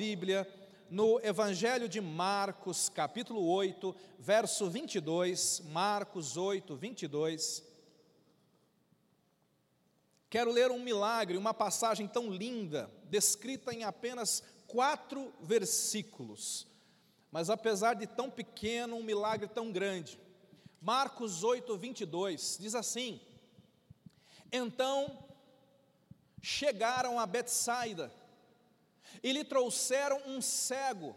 Bíblia no Evangelho de Marcos, capítulo 8, verso 22. Marcos 8, 22. Quero ler um milagre, uma passagem tão linda, descrita em apenas quatro versículos. Mas apesar de tão pequeno, um milagre tão grande. Marcos 8, 22 diz assim: Então chegaram a Betsaida e lhe trouxeram um cego,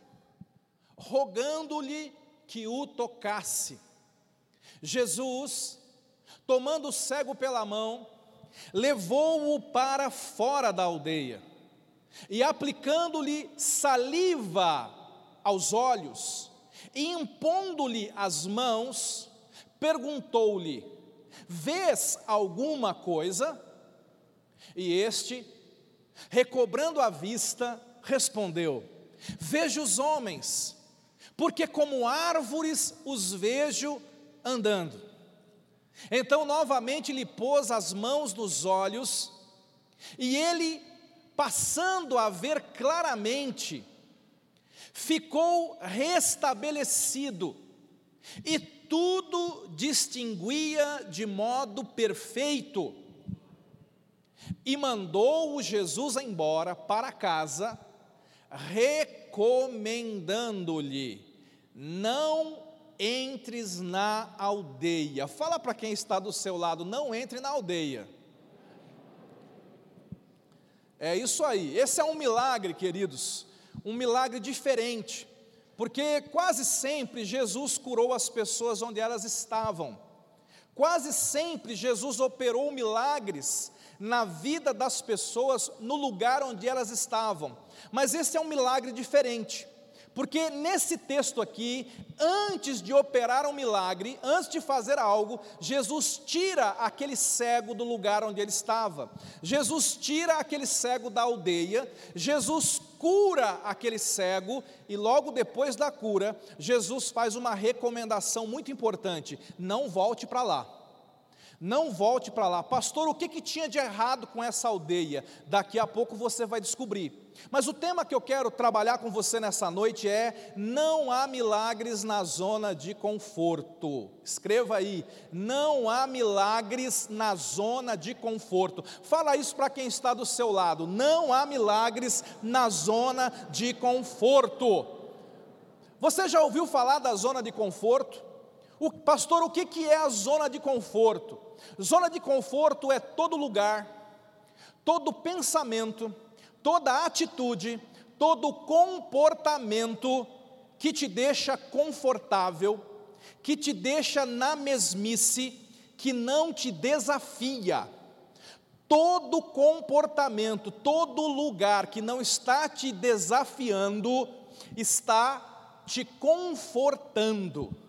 rogando-lhe que o tocasse. Jesus, tomando o cego pela mão, levou-o para fora da aldeia e, aplicando-lhe saliva aos olhos e impondo-lhe as mãos, perguntou-lhe: Vês alguma coisa? E este, recobrando a vista, respondeu: Vejo os homens, porque como árvores os vejo andando. Então novamente lhe pôs as mãos nos olhos, e ele, passando a ver claramente, ficou restabelecido, e tudo distinguia de modo perfeito. E mandou-o Jesus embora para casa, recomendando-lhe: não entres na aldeia. Fala para quem está do seu lado, não entre na aldeia. É isso aí, esse é um milagre, queridos, um milagre diferente, porque quase sempre Jesus curou as pessoas onde elas estavam, quase sempre Jesus operou milagres na vida das pessoas no lugar onde elas estavam. Mas esse é um milagre diferente. Porque nesse texto aqui, antes de operar um milagre, antes de fazer algo, Jesus tira aquele cego do lugar onde ele estava. Jesus tira aquele cego da aldeia, Jesus cura aquele cego e logo depois da cura, Jesus faz uma recomendação muito importante: não volte para lá. Não volte para lá. Pastor, o que, que tinha de errado com essa aldeia? Daqui a pouco você vai descobrir. Mas o tema que eu quero trabalhar com você nessa noite é: não há milagres na zona de conforto. Escreva aí: não há milagres na zona de conforto. Fala isso para quem está do seu lado: não há milagres na zona de conforto. Você já ouviu falar da zona de conforto? O, pastor, o que, que é a zona de conforto? Zona de conforto é todo lugar, todo pensamento, toda atitude, todo comportamento que te deixa confortável, que te deixa na mesmice, que não te desafia. Todo comportamento, todo lugar que não está te desafiando, está te confortando.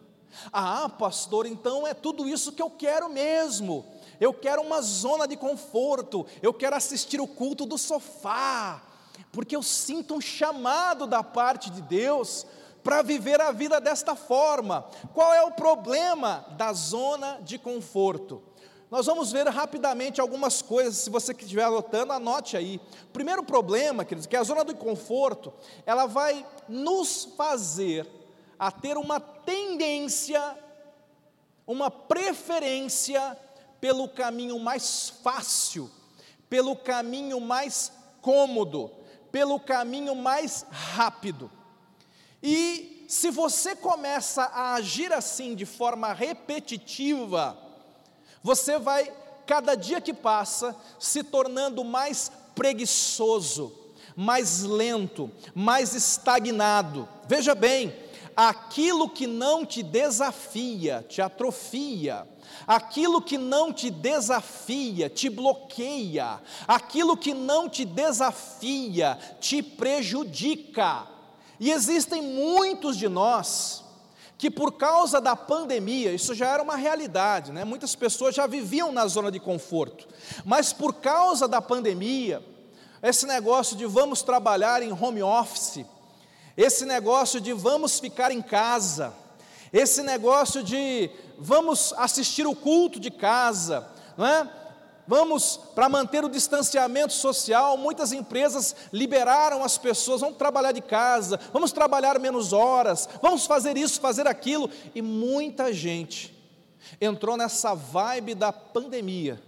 Ah, pastor, então é tudo isso que eu quero mesmo. Eu quero uma zona de conforto, eu quero assistir o culto do sofá, porque eu sinto um chamado da parte de Deus para viver a vida desta forma. Qual é o problema da zona de conforto? Nós vamos ver rapidamente algumas coisas, se você estiver anotando, anote aí. Primeiro problema, queridos, que a zona de conforto, ela vai nos fazer a ter uma tendência, uma preferência pelo caminho mais fácil, pelo caminho mais cômodo, pelo caminho mais rápido. E se você começa a agir assim de forma repetitiva, você vai, cada dia que passa, se tornando mais preguiçoso, mais lento, mais estagnado. Veja bem, aquilo que não te desafia, te atrofia. Aquilo que não te desafia, te bloqueia. Aquilo que não te desafia, te prejudica. E existem muitos de nós que por causa da pandemia, isso já era uma realidade, né? Muitas pessoas já viviam na zona de conforto. Mas por causa da pandemia, esse negócio de vamos trabalhar em home office, esse negócio de vamos ficar em casa, esse negócio de vamos assistir o culto de casa, não é? Vamos, para manter o distanciamento social, muitas empresas liberaram as pessoas, vamos trabalhar de casa, vamos trabalhar menos horas, vamos fazer isso, fazer aquilo, e muita gente entrou nessa vibe da pandemia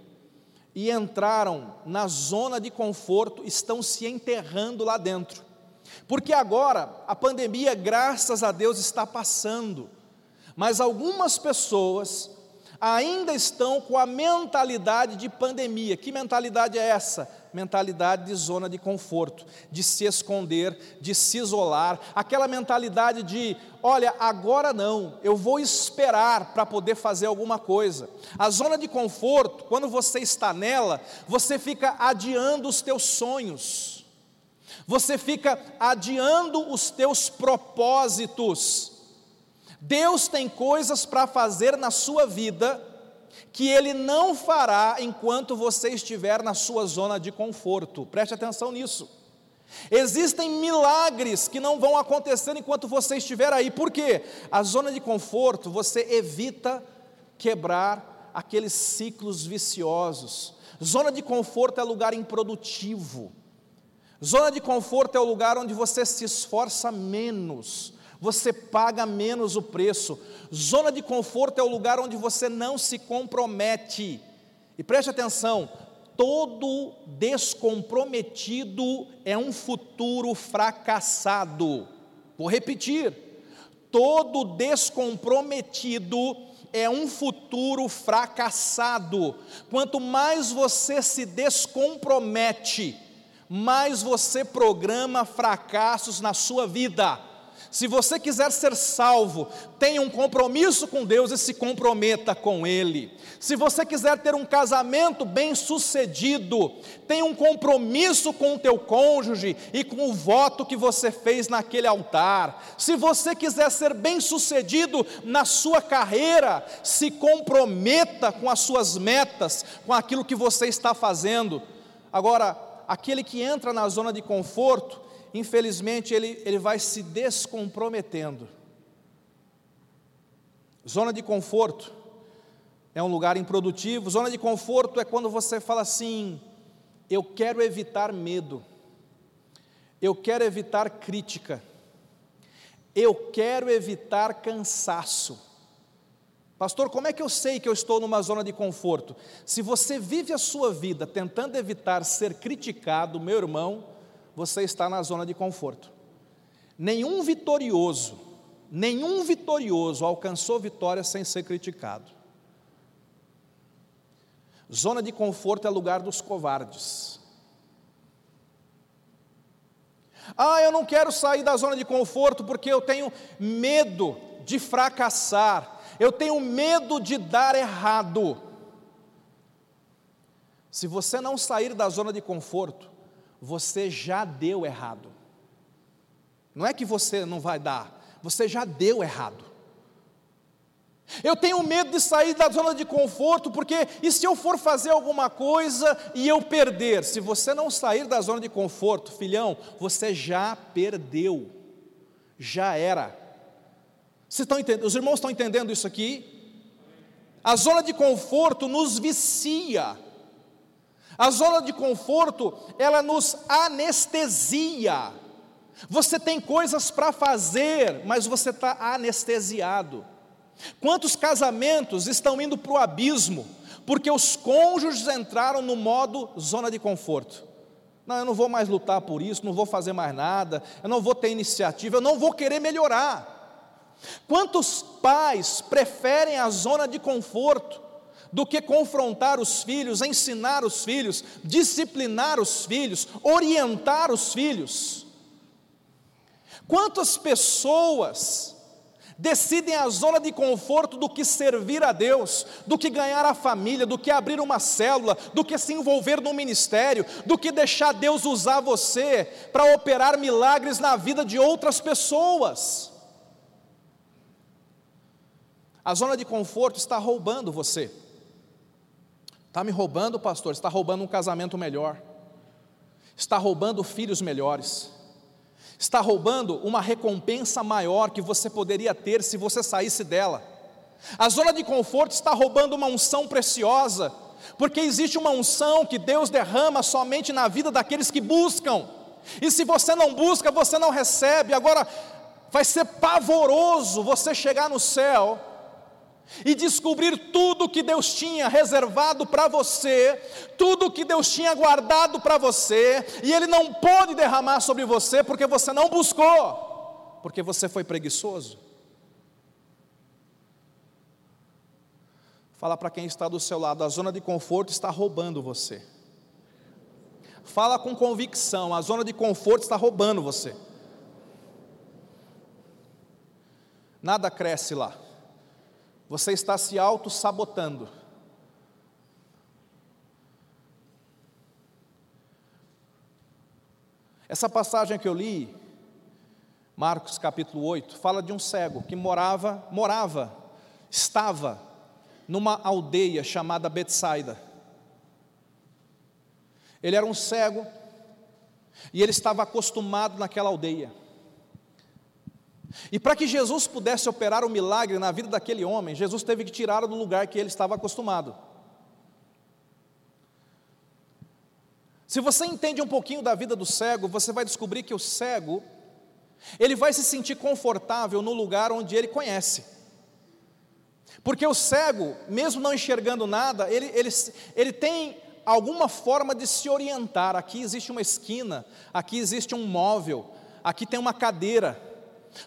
e entraram na zona de conforto, estão se enterrando lá dentro. Porque agora a pandemia, graças a Deus, está passando, mas algumas pessoas ainda estão com a mentalidade de pandemia. Que mentalidade é essa? Mentalidade de zona de conforto, de se esconder, de se isolar, aquela mentalidade de, olha, agora não, eu vou esperar para poder fazer alguma coisa. A zona de conforto, quando você está nela, você fica adiando os teus sonhos. Você fica adiando os teus propósitos Deus tem coisas para fazer na sua vida que Ele não fará enquanto você estiver na sua zona de conforto. Preste atenção nisso. Existem milagres que não vão acontecer enquanto você estiver aí. Por quê? A zona de conforto você evita quebrar aqueles ciclos viciosos. Zona de conforto é lugar improdutivo. Zona de conforto é o lugar onde você se esforça menos, você paga menos o preço. Zona de conforto é o lugar onde você não se compromete. E preste atenção: todo descomprometido é um futuro fracassado. Vou repetir: todo descomprometido é um futuro fracassado. Quanto mais você se descompromete, mais você programa fracassos na sua vida. Se você quiser ser salvo, tenha um compromisso com Deus e se comprometa com Ele. Se você quiser ter um casamento bem-sucedido, tenha um compromisso com o teu cônjuge e com o voto que você fez naquele altar. Se você quiser ser bem-sucedido na sua carreira, se comprometa com as suas metas, com aquilo que você está fazendo. Agora, aquele que entra na zona de conforto, infelizmente, ele, ele vai se descomprometendo. Zona de conforto é um lugar improdutivo. Zona de conforto é quando você fala assim: eu quero evitar medo, eu quero evitar crítica, eu quero evitar cansaço. Pastor, como é que eu sei que eu estou numa zona de conforto? Se você vive a sua vida tentando evitar ser criticado, meu irmão, você está na zona de conforto. Nenhum vitorioso, nenhum vitorioso alcançou vitória sem ser criticado. Zona de conforto é lugar dos covardes. Ah, eu não quero sair da zona de conforto porque eu tenho medo de fracassar, eu tenho medo de dar errado. Se você não sair da zona de conforto, você já deu errado. Não é que você não vai dar, você já deu errado. Eu tenho medo de sair da zona de conforto, porque e se eu for fazer alguma coisa e eu perder? Se você não sair da zona de conforto, filhão, você já perdeu, já era. Vocês estão entendendo? Os irmãos estão entendendo isso aqui? A zona de conforto nos vicia. A zona de conforto, ela nos anestesia. Você tem coisas para fazer, mas você está anestesiado. Quantos casamentos estão indo para o abismo, porque os cônjuges entraram no modo zona de conforto? Não, eu não vou mais lutar por isso, não vou fazer mais nada, eu não vou ter iniciativa, eu não vou querer melhorar. Quantos pais preferem a zona de conforto do que confrontar os filhos, ensinar os filhos, disciplinar os filhos, orientar os filhos. Quantas pessoas decidem a zona de conforto do que servir a Deus, do que ganhar a família, do que abrir uma célula, do que se envolver no ministério, do que deixar Deus usar você para operar milagres na vida de outras pessoas. A zona de conforto está roubando você. Está me roubando, pastor, está roubando um casamento melhor, está roubando filhos melhores, está roubando uma recompensa maior que você poderia ter se você saísse dela. A zona de conforto está roubando uma unção preciosa, porque existe uma unção que Deus derrama somente na vida daqueles que buscam, e se você não busca, você não recebe. Agora, vai ser pavoroso você chegar no céu e descobrir tudo que Deus tinha reservado para você, tudo que Deus tinha guardado para você, e Ele não pôde derramar sobre você porque você não buscou, porque você foi preguiçoso. Fala para quem está do seu lado, a zona de conforto está roubando você. Fala com convicção, a zona de conforto está roubando você. Nada cresce lá. Você está se auto-sabotando. Essa passagem que eu li, Marcos capítulo 8, fala de um cego que morava, morava, estava numa aldeia chamada Betsaida. Ele era um cego e ele estava acostumado naquela aldeia. E para que Jesus pudesse operar o um milagre na vida daquele homem, Jesus teve que tirá-lo do lugar que ele estava acostumado. Se você entende um pouquinho da vida do cego, você vai descobrir que o cego, ele vai se sentir confortável no lugar onde ele conhece. Porque o cego, mesmo não enxergando nada, ele, ele, ele tem alguma forma de se orientar. Aqui existe uma esquina, aqui existe um móvel, aqui tem uma cadeira.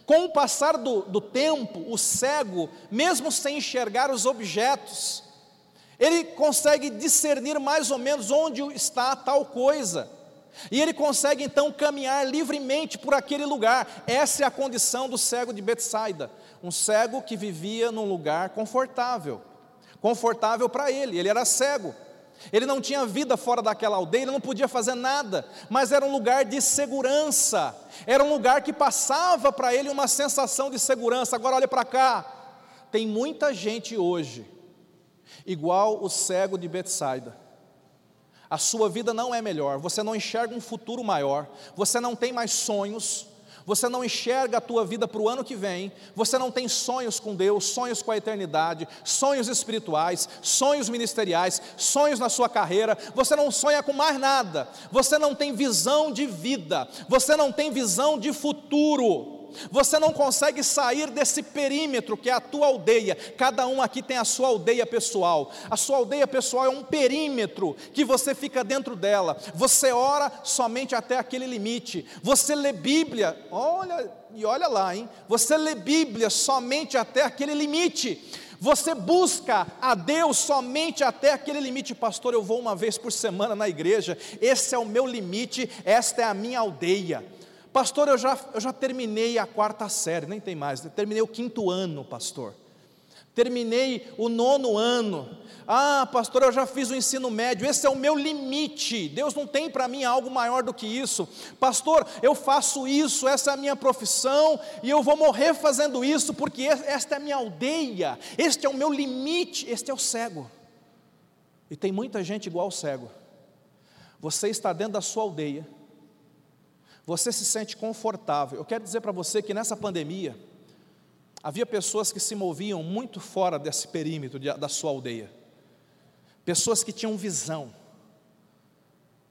Com o passar do, do tempo, o cego, mesmo sem enxergar os objetos, ele consegue discernir mais ou menos onde está tal coisa. E ele consegue então caminhar livremente por aquele lugar. Essa é a condição do cego de Betsaida, um cego que vivia num lugar confortável, confortável para ele. Ele era cego. Ele não tinha vida fora daquela aldeia, ele não podia fazer nada, mas era um lugar de segurança, era um lugar que passava para ele uma sensação de segurança. Agora olha para cá, tem muita gente hoje, igual o cego de Betsaida. A sua vida não é melhor, você não enxerga um futuro maior, você não tem mais sonhos, você não enxerga a tua vida para o ano que vem, você não tem sonhos com Deus, sonhos com a eternidade, sonhos espirituais, sonhos ministeriais, sonhos na sua carreira, você não sonha com mais nada, você não tem visão de vida, você não tem visão de futuro. Você não consegue sair desse perímetro que é a tua aldeia. Cada um aqui tem a sua aldeia pessoal. A sua aldeia pessoal é um perímetro que você fica dentro dela. Você ora somente até aquele limite. Você lê Bíblia, olha e olha lá, hein? Você lê Bíblia somente até aquele limite. Você busca a Deus somente até aquele limite, pastor. Eu vou uma vez por semana na igreja, esse é o meu limite, esta é a minha aldeia. Pastor, eu já, eu já terminei a quarta série, nem tem mais, terminei o quinto ano, pastor. Terminei o nono ano. Ah, pastor, eu já fiz o ensino médio, esse é o meu limite. Deus não tem para mim algo maior do que isso. Pastor, eu faço isso, essa é a minha profissão, e eu vou morrer fazendo isso, porque esta é a minha aldeia, este é o meu limite, este é o cego. E tem muita gente igual ao cego. Você está dentro da sua aldeia você se sente confortável. Eu quero dizer para você que nessa pandemia, havia pessoas que se moviam muito fora desse perímetro da sua aldeia, pessoas que tinham visão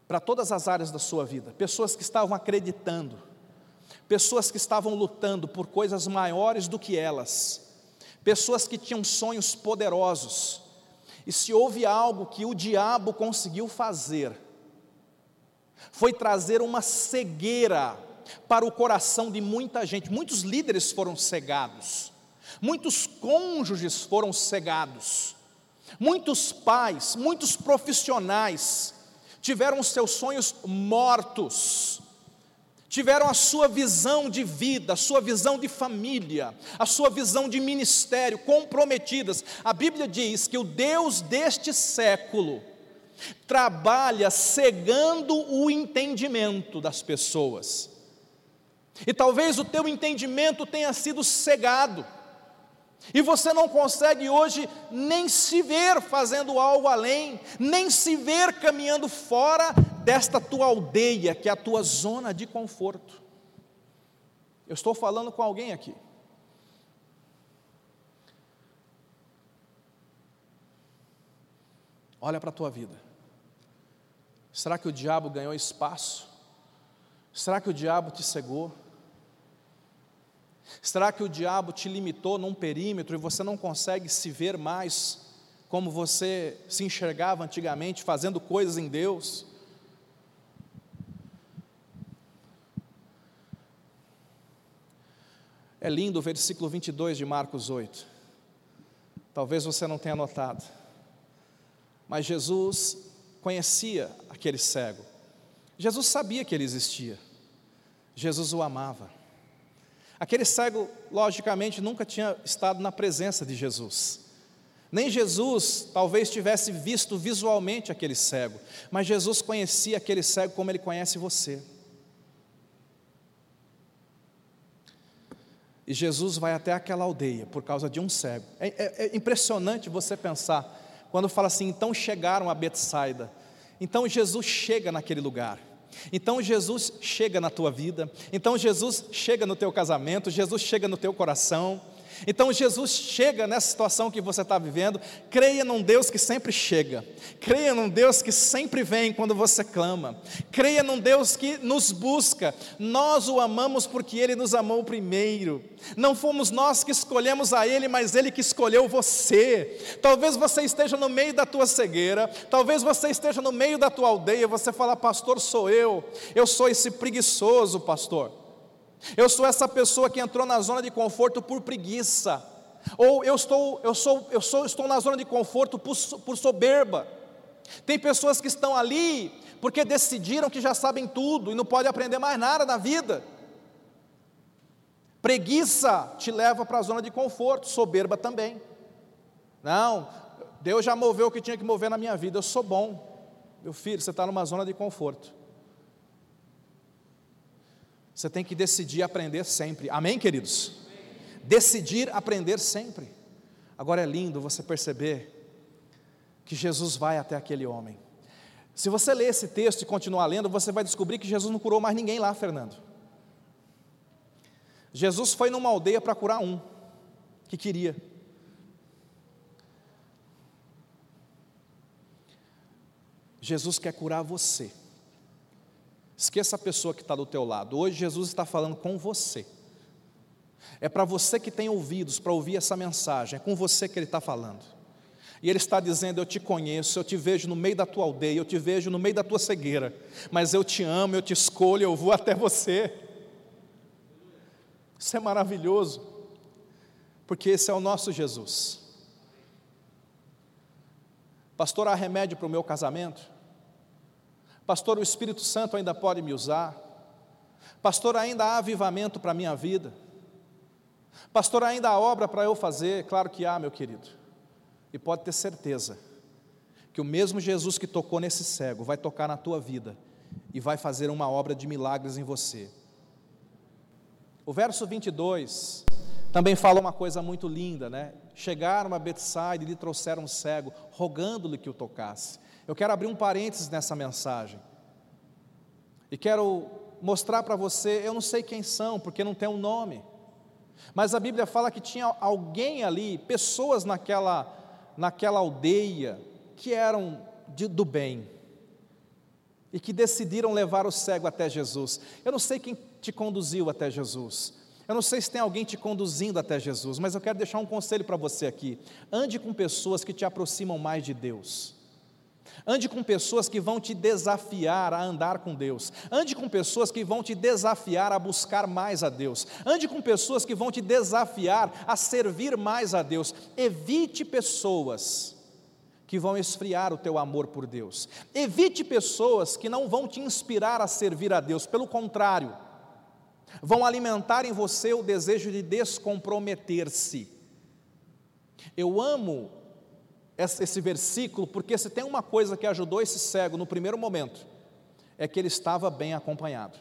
para todas as áreas da sua vida, pessoas que estavam acreditando, pessoas que estavam lutando por coisas maiores do que elas, pessoas que tinham sonhos poderosos, e se houve algo que o diabo conseguiu fazer, foi trazer uma cegueira para o coração de muita gente. Muitos líderes foram cegados, muitos cônjuges foram cegados, muitos pais, muitos profissionais tiveram seus sonhos mortos, tiveram a sua visão de vida, a sua visão de família, a sua visão de ministério comprometidas. A Bíblia diz que o Deus deste século, trabalha cegando o entendimento das pessoas. E talvez o teu entendimento tenha sido cegado. E você não consegue hoje nem se ver fazendo algo além, nem se ver caminhando fora desta tua aldeia, que é a tua zona de conforto. Eu estou falando com alguém aqui. Olha para a tua vida. Será que o diabo ganhou espaço? Será que o diabo te cegou? Será que o diabo te limitou num perímetro e você não consegue se ver mais como você se enxergava antigamente, fazendo coisas em Deus? É lindo o versículo 22 de Marcos 8. Talvez você não tenha notado, mas Jesus conhecia aquele cego. Jesus sabia que ele existia. Jesus o amava. Aquele cego, logicamente, nunca tinha estado na presença de Jesus. Nem Jesus talvez tivesse visto visualmente aquele cego, mas Jesus conhecia aquele cego como ele conhece você. E Jesus vai até aquela aldeia por causa de um cego. É, é, é impressionante você pensar, quando fala assim, então chegaram a Betsaida. Então Jesus chega naquele lugar. Então Jesus chega na tua vida, então Jesus chega no teu casamento, Jesus chega no teu coração. Então Jesus chega nessa situação que você está vivendo, creia num Deus que sempre chega, creia num Deus que sempre vem quando você clama, creia num Deus que nos busca, nós o amamos porque Ele nos amou primeiro, não fomos nós que escolhemos a Ele, mas Ele que escolheu você. Talvez você esteja no meio da tua cegueira, talvez você esteja no meio da tua aldeia, você fala, pastor, sou eu, eu sou esse preguiçoso, pastor. Eu sou essa pessoa que entrou na zona de conforto por preguiça. Ou eu estou, eu sou, eu sou, estou na zona de conforto por, por soberba. Tem pessoas que estão ali porque decidiram que já sabem tudo e não podem aprender mais nada na vida. Preguiça te leva para a zona de conforto, soberba também. Não, Deus já moveu o que tinha que mover na minha vida, eu sou bom. Meu filho, você está numa zona de conforto. Você tem que decidir aprender sempre. Amém, queridos? Decidir aprender sempre. Agora é lindo você perceber que Jesus vai até aquele homem. Se você ler esse texto e continuar lendo, você vai descobrir que Jesus não curou mais ninguém lá, Fernando. Jesus foi numa aldeia para curar um que queria. Jesus quer curar você. Esqueça a pessoa que está do teu lado. Hoje Jesus está falando com você. É para você que tem ouvidos para ouvir essa mensagem. É com você que Ele está falando. E Ele está dizendo: Eu te conheço, eu te vejo no meio da tua aldeia, eu te vejo no meio da tua cegueira. Mas eu te amo, eu te escolho, eu vou até você. Isso é maravilhoso. Porque esse é o nosso Jesus. Pastor, há remédio para o meu casamento? Pastor, o Espírito Santo ainda pode me usar. Pastor, ainda há avivamento para a minha vida. Pastor, ainda há obra para eu fazer. Claro que há, meu querido. E pode ter certeza que o mesmo Jesus que tocou nesse cego vai tocar na tua vida e vai fazer uma obra de milagres em você. O verso 22 também fala uma coisa muito linda, né? Chegaram a Betsaida e lhe trouxeram um cego, rogando-lhe que o tocasse. Eu quero abrir um parênteses nessa mensagem. E quero mostrar para você, eu não sei quem são, porque não tem um nome. Mas a Bíblia fala que tinha alguém ali, pessoas naquela, naquela aldeia, que eram de, do bem. E que decidiram levar o cego até Jesus. Eu não sei quem te conduziu até Jesus. Eu não sei se tem alguém te conduzindo até Jesus, mas eu quero deixar um conselho para você aqui. Ande com pessoas que te aproximam mais de Deus. Ande com pessoas que vão te desafiar a andar com Deus. Ande com pessoas que vão te desafiar a buscar mais a Deus. Ande com pessoas que vão te desafiar a servir mais a Deus. Evite pessoas que vão esfriar o teu amor por Deus. Evite pessoas que não vão te inspirar a servir a Deus, pelo contrário, vão alimentar em você o desejo de descomprometer-se. Eu amo esse versículo, porque se tem uma coisa que ajudou esse cego no primeiro momento, é que ele estava bem acompanhado.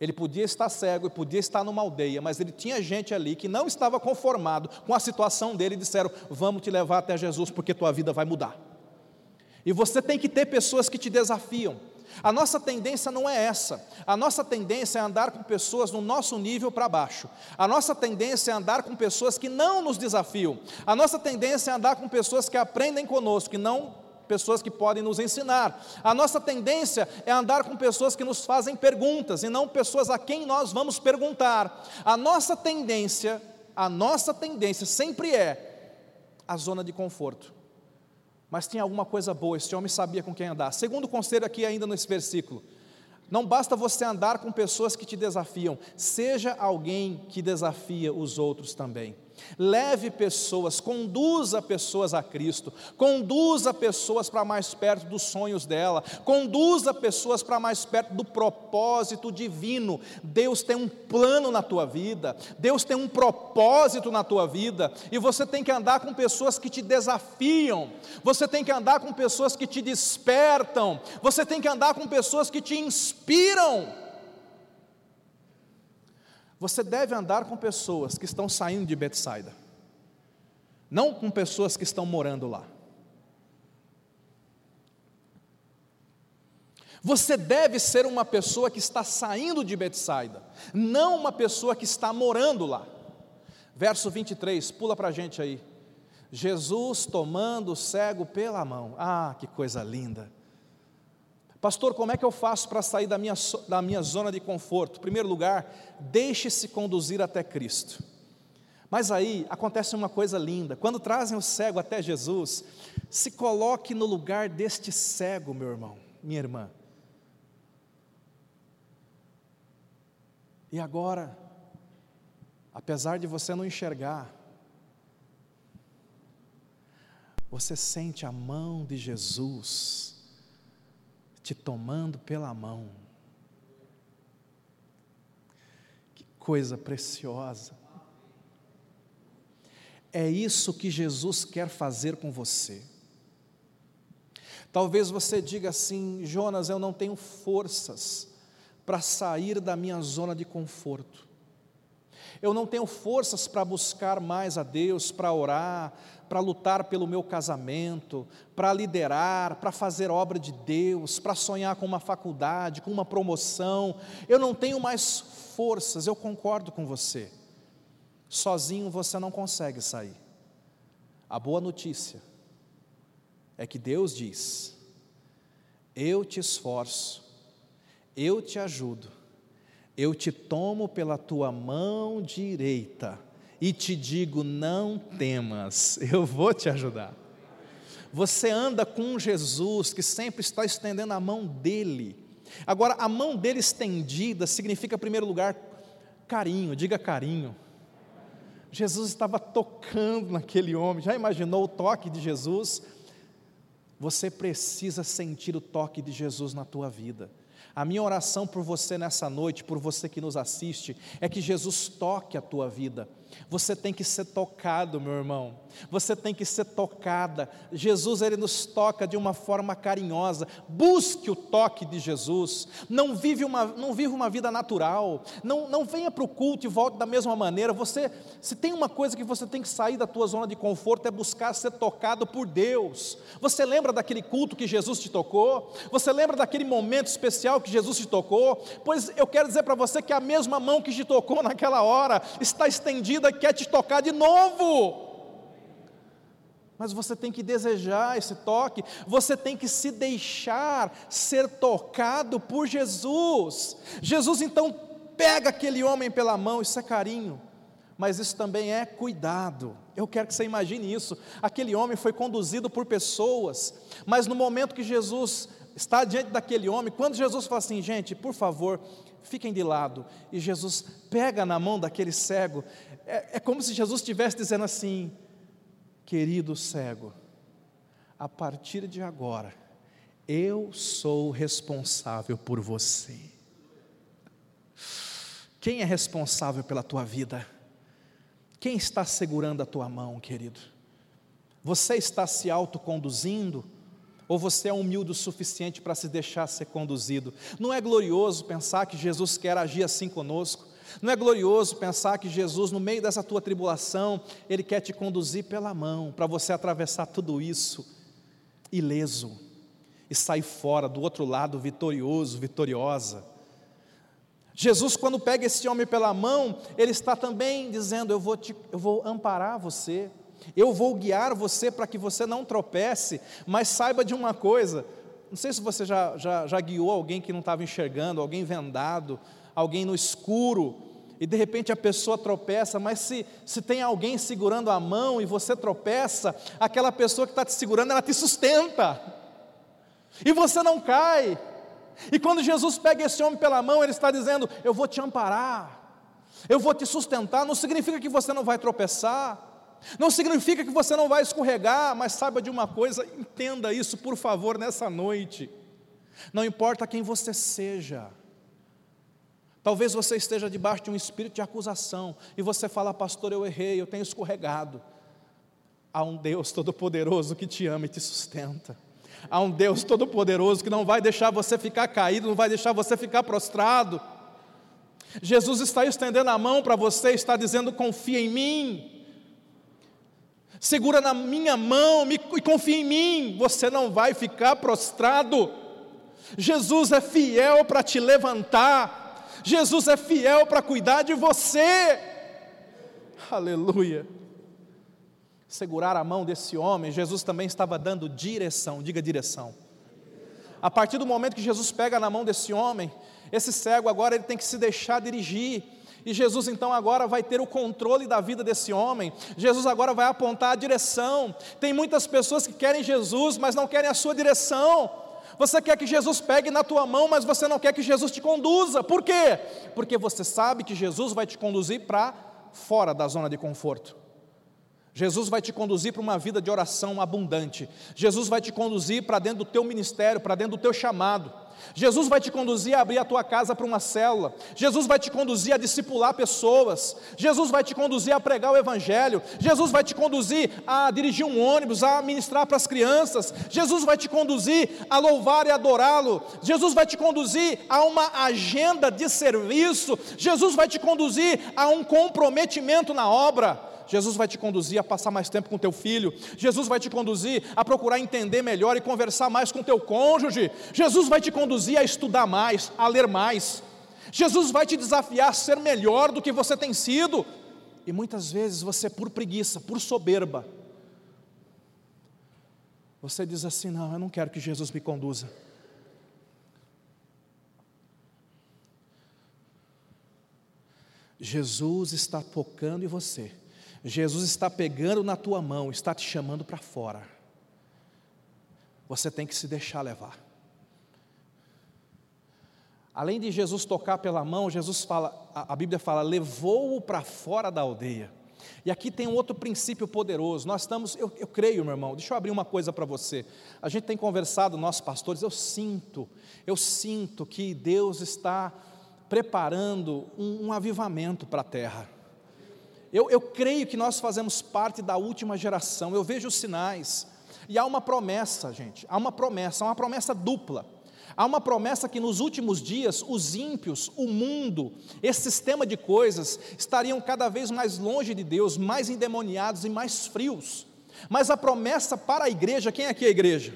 Ele podia estar cego podia estar numa aldeia, mas ele tinha gente ali que não estava conformado com a situação dele e disseram: Vamos te levar até Jesus porque tua vida vai mudar. E você tem que ter pessoas que te desafiam, a nossa tendência não é essa. A nossa tendência é andar com pessoas no nosso nível para baixo. A nossa tendência é andar com pessoas que não nos desafiam. A nossa tendência é andar com pessoas que aprendem conosco, que não pessoas que podem nos ensinar. A nossa tendência é andar com pessoas que nos fazem perguntas e não pessoas a quem nós vamos perguntar. A nossa tendência, a nossa tendência sempre é a zona de conforto. Mas tinha alguma coisa boa, esse homem sabia com quem andar. Segundo conselho aqui ainda nesse versículo, não basta você andar com pessoas que te desafiam, seja alguém que desafia os outros também. Leve pessoas, conduza pessoas a Cristo, conduza pessoas para mais perto dos sonhos dela, conduza pessoas para mais perto do propósito divino. Deus tem um plano na tua vida, Deus tem um propósito na tua vida, e você tem que andar com pessoas que te desafiam, você tem que andar com pessoas que te despertam, você tem que andar com pessoas que te inspiram. Você deve andar com pessoas que estão saindo de Betsaida, não com pessoas que estão morando lá. Você deve ser uma pessoa que está saindo de Betsaida, não uma pessoa que está morando lá. Verso 23, pula para a gente aí. Jesus tomando o cego pela mão. Ah, que coisa linda. Pastor, como é que eu faço para sair da minha, da minha zona de conforto? Em primeiro lugar, deixe-se conduzir até Cristo. Mas aí acontece uma coisa linda: quando trazem o cego até Jesus, se coloque no lugar deste cego, meu irmão, minha irmã. E agora, apesar de você não enxergar, você sente a mão de Jesus te tomando pela mão. Que coisa preciosa. É isso que Jesus quer fazer com você. Talvez você diga assim: Jonas, eu não tenho forças para sair da minha zona de conforto. Eu não tenho forças para buscar mais a Deus, para orar, para lutar pelo meu casamento, para liderar, para fazer obra de Deus, para sonhar com uma faculdade, com uma promoção. Eu não tenho mais forças, eu concordo com você. Sozinho você não consegue sair. A boa notícia é que Deus diz: Eu te esforço, eu te ajudo, eu te tomo pela tua mão direita e te digo: não temas, eu vou te ajudar. Você anda com Jesus que sempre está estendendo a mão dele. Agora, a mão dele estendida significa, em primeiro lugar, carinho, diga carinho. Jesus estava tocando naquele homem, já imaginou o toque de Jesus? Você precisa sentir o toque de Jesus na tua vida. A minha oração por você nessa noite, por você que nos assiste, é que Jesus toque a tua vida. Você tem que ser tocado, meu irmão. Você tem que ser tocada. Jesus ele nos toca de uma forma carinhosa. Busque o toque de Jesus. Não vive uma, não vive uma vida natural. Não, não venha para o culto e volte da mesma maneira. Você, se tem uma coisa que você tem que sair da tua zona de conforto é buscar ser tocado por Deus. Você lembra daquele culto que Jesus te tocou? Você lembra daquele momento especial que Jesus te tocou? Pois eu quero dizer para você que a mesma mão que te tocou naquela hora está estendida quer te tocar de novo. Mas você tem que desejar esse toque, você tem que se deixar ser tocado por Jesus. Jesus então pega aquele homem pela mão, isso é carinho, mas isso também é cuidado. Eu quero que você imagine isso. Aquele homem foi conduzido por pessoas, mas no momento que Jesus está diante daquele homem, quando Jesus fala assim, gente, por favor, fiquem de lado, e Jesus pega na mão daquele cego, é, é como se Jesus estivesse dizendo assim: querido cego, a partir de agora, eu sou responsável por você. Quem é responsável pela tua vida? Quem está segurando a tua mão, querido? Você está se autoconduzindo? Ou você é humilde o suficiente para se deixar ser conduzido? Não é glorioso pensar que Jesus quer agir assim conosco? Não é glorioso pensar que Jesus, no meio dessa tua tribulação, Ele quer te conduzir pela mão, para você atravessar tudo isso ileso e sair fora do outro lado vitorioso, vitoriosa. Jesus, quando pega esse homem pela mão, Ele está também dizendo: Eu vou, te, eu vou amparar você, Eu vou guiar você para que você não tropece, mas saiba de uma coisa: não sei se você já, já, já guiou alguém que não estava enxergando, alguém vendado, alguém no escuro, e de repente a pessoa tropeça, mas se, se tem alguém segurando a mão e você tropeça, aquela pessoa que está te segurando, ela te sustenta, e você não cai. E quando Jesus pega esse homem pela mão, ele está dizendo: Eu vou te amparar, eu vou te sustentar. Não significa que você não vai tropeçar, não significa que você não vai escorregar, mas saiba de uma coisa, entenda isso, por favor, nessa noite. Não importa quem você seja, talvez você esteja debaixo de um espírito de acusação e você fala, pastor, eu errei, eu tenho escorregado. Há um Deus Todo-Poderoso que te ama e te sustenta. Há um Deus Todo-Poderoso que não vai deixar você ficar caído, não vai deixar você ficar prostrado. Jesus está estendendo a mão para você, está dizendo: confia em mim segura na minha mão e confia em mim, você não vai ficar prostrado. Jesus é fiel para te levantar, Jesus é fiel para cuidar de você. Aleluia. Segurar a mão desse homem, Jesus também estava dando direção, diga direção. A partir do momento que Jesus pega na mão desse homem, esse cego agora ele tem que se deixar dirigir e Jesus então agora vai ter o controle da vida desse homem. Jesus agora vai apontar a direção. Tem muitas pessoas que querem Jesus, mas não querem a sua direção. Você quer que Jesus pegue na tua mão, mas você não quer que Jesus te conduza. Por quê? Porque você sabe que Jesus vai te conduzir para fora da zona de conforto. Jesus vai te conduzir para uma vida de oração abundante. Jesus vai te conduzir para dentro do teu ministério, para dentro do teu chamado. Jesus vai te conduzir a abrir a tua casa para uma célula. Jesus vai te conduzir a discipular pessoas. Jesus vai te conduzir a pregar o evangelho. Jesus vai te conduzir a dirigir um ônibus, a ministrar para as crianças. Jesus vai te conduzir a louvar e adorá-lo. Jesus vai te conduzir a uma agenda de serviço. Jesus vai te conduzir a um comprometimento na obra. Jesus vai te conduzir a passar mais tempo com teu filho, Jesus vai te conduzir a procurar entender melhor e conversar mais com teu cônjuge, Jesus vai te conduzir a estudar mais, a ler mais, Jesus vai te desafiar a ser melhor do que você tem sido, e muitas vezes você, por preguiça, por soberba, você diz assim: não, eu não quero que Jesus me conduza. Jesus está focando em você Jesus está pegando na tua mão, está te chamando para fora. Você tem que se deixar levar. Além de Jesus tocar pela mão, Jesus fala, a, Bíblia fala, levou-o para fora da aldeia. E aqui tem um outro princípio poderoso. Nós estamos, eu, eu creio, meu irmão, deixa eu abrir uma coisa para você. A gente tem conversado, nossos pastores, eu sinto, eu sinto que Deus está preparando um, um avivamento para a terra. Eu, eu creio que nós fazemos parte da última geração, eu vejo os sinais. E há uma promessa, gente, há uma promessa, há uma promessa dupla. Há uma promessa que nos últimos dias os ímpios, o mundo, esse sistema de coisas estariam cada vez mais longe de Deus, mais endemoniados e mais frios. Mas a promessa para a igreja, quem é aqui é a igreja?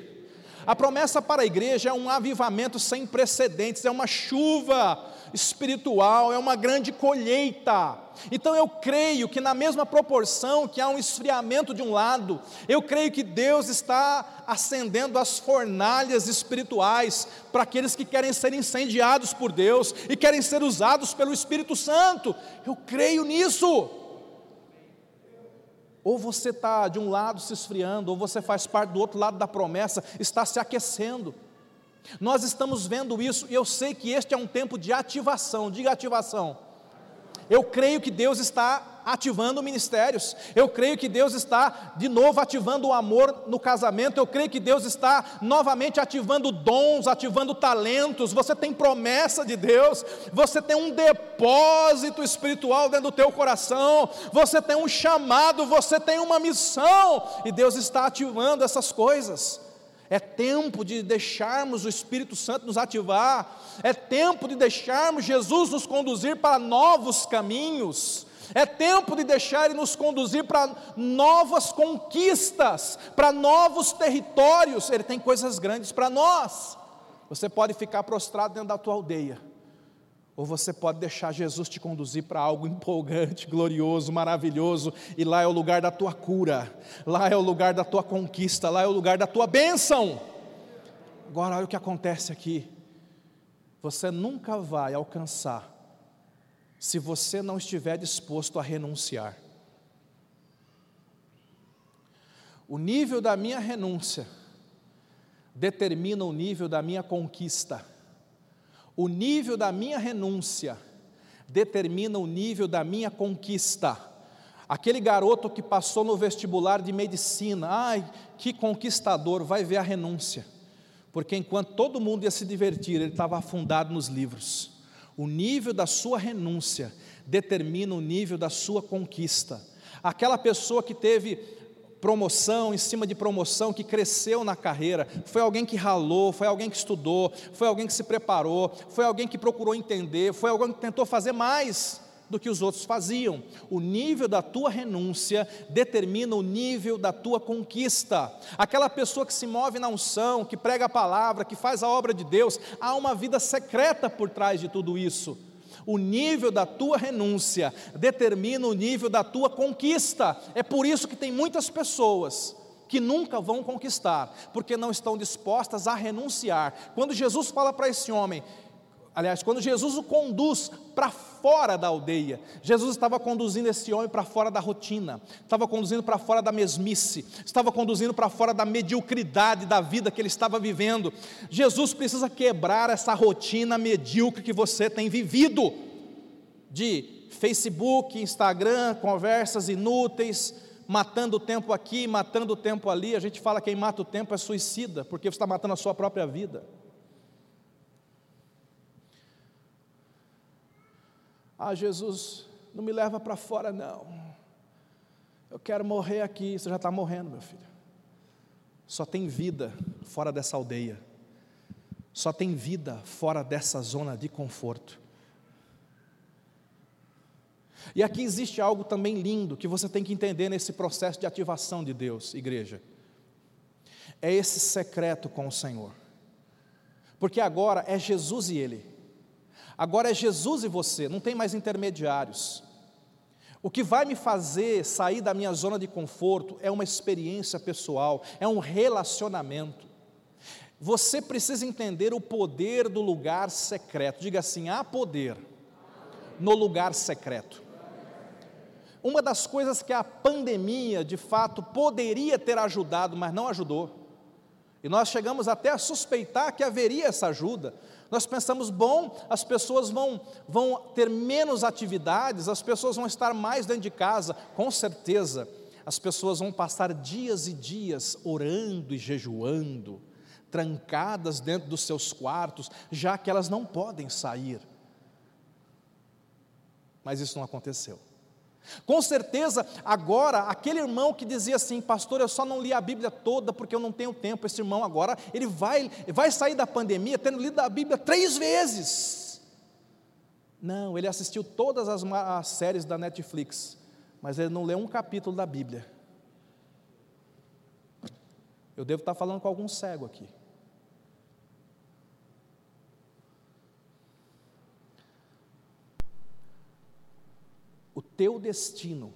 A promessa para a igreja é um avivamento sem precedentes, é uma chuva espiritual, é uma grande colheita. Então eu creio que, na mesma proporção que há um esfriamento de um lado, eu creio que Deus está acendendo as fornalhas espirituais para aqueles que querem ser incendiados por Deus e querem ser usados pelo Espírito Santo. Eu creio nisso. Ou você está de um lado se esfriando, ou você faz parte do outro lado da promessa, está se aquecendo. Nós estamos vendo isso e eu sei que este é um tempo de ativação, diga ativação. Eu creio que Deus está ativando ministérios, eu creio que Deus está de novo ativando o amor no casamento, eu creio que Deus está novamente ativando dons, ativando talentos. Você tem promessa de Deus, você tem um depósito espiritual dentro do teu coração, você tem um chamado, você tem uma missão, e Deus está ativando essas coisas. É tempo de deixarmos o Espírito Santo nos ativar, é tempo de deixarmos Jesus nos conduzir para novos caminhos, é tempo de deixar Ele nos conduzir para novas conquistas, para novos territórios. Ele tem coisas grandes para nós. Você pode ficar prostrado dentro da tua aldeia, ou você pode deixar Jesus te conduzir para algo empolgante, glorioso, maravilhoso, e lá é o lugar da tua cura, lá é o lugar da tua conquista, lá é o lugar da tua bênção. Agora, olha o que acontece aqui: você nunca vai alcançar, se você não estiver disposto a renunciar. O nível da minha renúncia determina o nível da minha conquista. O nível da minha renúncia determina o nível da minha conquista. Aquele garoto que passou no vestibular de medicina, ai, que conquistador, vai ver a renúncia. Porque enquanto todo mundo ia se divertir, ele estava afundado nos livros. O nível da sua renúncia determina o nível da sua conquista. Aquela pessoa que teve promoção em cima de promoção, que cresceu na carreira, foi alguém que ralou, foi alguém que estudou, foi alguém que se preparou, foi alguém que procurou entender, foi alguém que tentou fazer mais do que os outros faziam. O nível da tua renúncia determina o nível da tua conquista. Aquela pessoa que se move na unção, que prega a palavra, que faz a obra de Deus, há uma vida secreta por trás de tudo isso. O nível da tua renúncia determina o nível da tua conquista. É por isso que tem muitas pessoas que nunca vão conquistar, porque não estão dispostas a renunciar. Quando Jesus fala para esse homem, aliás, quando Jesus o conduz para fora da aldeia, Jesus estava conduzindo esse homem para fora da rotina, estava conduzindo para fora da mesmice, estava conduzindo para fora da mediocridade da vida que ele estava vivendo. Jesus precisa quebrar essa rotina medíocre que você tem vivido, de Facebook, Instagram, conversas inúteis, matando o tempo aqui, matando o tempo ali. A gente fala que quem mata o tempo é suicida, porque você está matando a sua própria vida. Ah, Jesus, não me leva para fora, não. Eu quero morrer aqui. Você já está morrendo, meu filho. Só tem vida fora dessa aldeia. Só tem vida fora dessa zona de conforto. E aqui existe algo também lindo que você tem que entender nesse processo de ativação de Deus, igreja. É esse secreto com o Senhor. Porque agora é Jesus e Ele. Agora é Jesus e você, não tem mais intermediários. O que vai me fazer sair da minha zona de conforto é uma experiência pessoal, é um relacionamento. Você precisa entender o poder do lugar secreto. Diga assim: há poder no lugar secreto. Uma das coisas que a pandemia, de fato, poderia ter ajudado, mas não ajudou, e nós chegamos até a suspeitar que haveria essa ajuda, nós pensamos, bom, as pessoas vão, vão ter menos atividades, as pessoas vão estar mais dentro de casa, com certeza, as pessoas vão passar dias e dias orando e jejuando, trancadas dentro dos seus quartos, já que elas não podem sair. Mas isso não aconteceu. Com certeza, agora, aquele irmão que dizia assim, pastor, eu só não li a Bíblia toda porque eu não tenho tempo, esse irmão agora, ele vai, vai sair da pandemia tendo lido a Bíblia três vezes. Não, ele assistiu todas as, as séries da Netflix, mas ele não leu um capítulo da Bíblia. Eu devo estar falando com algum cego aqui. Teu destino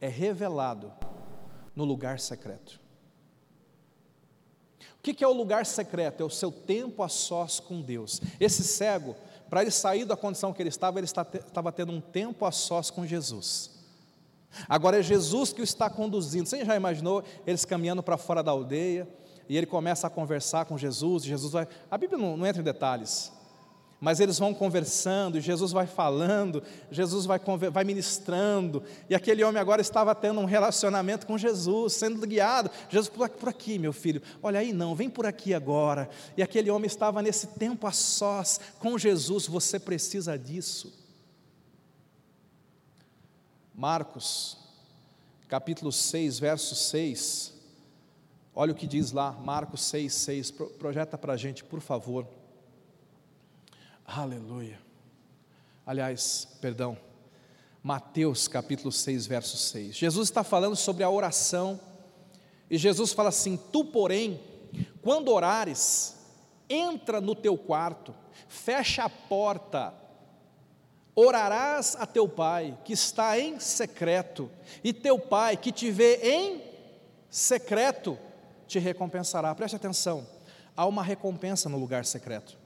é revelado no lugar secreto. O que é o lugar secreto? É o seu tempo a sós com Deus. Esse cego, para ele sair da condição que ele estava, ele estava tendo um tempo a sós com Jesus. Agora é Jesus que o está conduzindo. Você já imaginou eles caminhando para fora da aldeia e ele começa a conversar com Jesus? Jesus vai. A Bíblia não, não entra em detalhes, mas eles vão conversando, Jesus vai falando, Jesus vai, vai ministrando, e aquele homem agora estava tendo um relacionamento com Jesus, sendo guiado. Jesus, por aqui, por aqui, meu filho, olha aí não, vem por aqui agora. E aquele homem estava nesse tempo a sós com Jesus, você precisa disso. Marcos, capítulo 6, verso 6, olha o que diz lá, Marcos 6, 6, projeta para a gente, por favor. Aleluia. Aliás, perdão, Mateus capítulo 6, verso 6. Jesus está falando sobre a oração, e Jesus fala assim: Tu, porém, quando orares, entra no teu quarto, fecha a porta, orarás a teu pai que está em secreto, e teu pai que te vê em secreto te recompensará. Preste atenção, há uma recompensa no lugar secreto.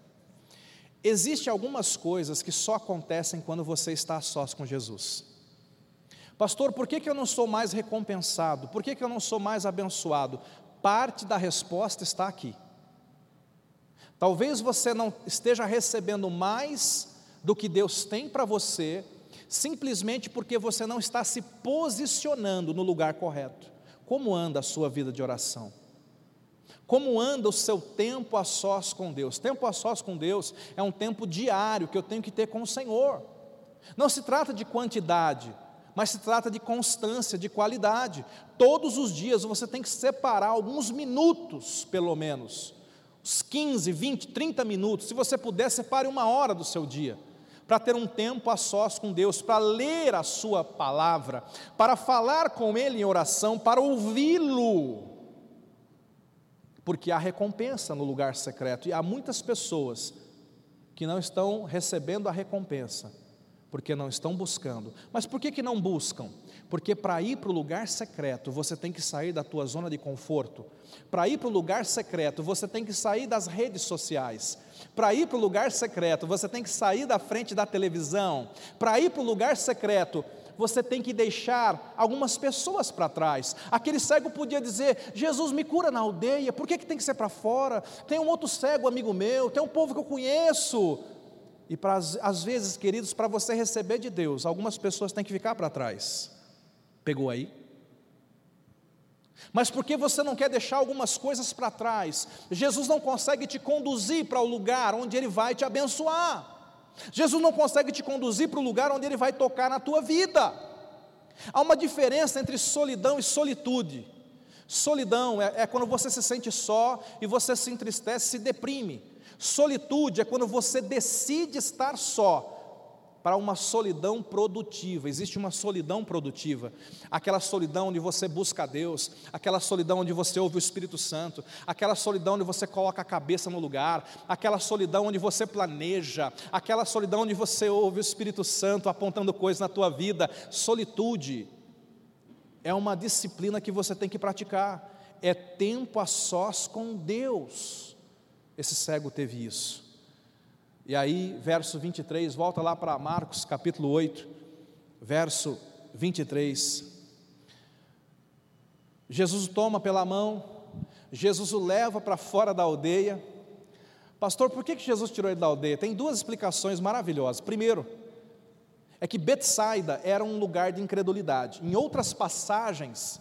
Existem algumas coisas que só acontecem quando você está a sós com Jesus. Pastor, por que, que eu não sou mais recompensado? Por que, que eu não sou mais abençoado? Parte da resposta está aqui. Talvez você não esteja recebendo mais do que Deus tem para você, simplesmente porque você não está se posicionando no lugar correto. Como anda a sua vida de oração? Como anda o seu tempo a sós com Deus? Tempo a sós com Deus é um tempo diário que eu tenho que ter com o Senhor. Não se trata de quantidade, mas se trata de constância, de qualidade. Todos os dias você tem que separar alguns minutos, pelo menos, uns 15, 20, 30 minutos, se você puder, separe uma hora do seu dia, para ter um tempo a sós com Deus, para ler a Sua palavra, para falar com Ele em oração, para ouvi-lo, porque há recompensa no lugar secreto, e há muitas pessoas que não estão recebendo a recompensa, porque não estão buscando. Mas por que, que não buscam? Porque para ir para o lugar secreto, você tem que sair da tua zona de conforto. Para ir para o lugar secreto, você tem que sair das redes sociais. Para ir para o lugar secreto, você tem que sair da frente da televisão. Para ir para o lugar secreto, você tem que deixar algumas pessoas para trás. Aquele cego podia dizer: Jesus me cura na aldeia, por que, que tem que ser para fora? Tem um outro cego amigo meu, tem um povo que eu conheço. E para, às vezes, queridos, para você receber de Deus, algumas pessoas têm que ficar para trás. Pegou aí? Mas porque você não quer deixar algumas coisas para trás, Jesus não consegue te conduzir para o lugar onde Ele vai te abençoar. Jesus não consegue te conduzir para o lugar onde Ele vai tocar na tua vida. Há uma diferença entre solidão e solitude. Solidão é, é quando você se sente só e você se entristece, se deprime. Solitude é quando você decide estar só para uma solidão produtiva. Existe uma solidão produtiva, aquela solidão onde você busca a Deus, aquela solidão onde você ouve o Espírito Santo, aquela solidão onde você coloca a cabeça no lugar, aquela solidão onde você planeja, aquela solidão onde você ouve o Espírito Santo apontando coisas na tua vida. Solitude é uma disciplina que você tem que praticar. É tempo a sós com Deus. Esse cego teve isso. E aí, verso 23, volta lá para Marcos capítulo 8, verso 23. Jesus o toma pela mão, Jesus o leva para fora da aldeia. Pastor, por que, Jesus tirou ele da aldeia? Tem duas explicações maravilhosas. Primeiro, é que Betsaida era um lugar de incredulidade. Em outras passagens,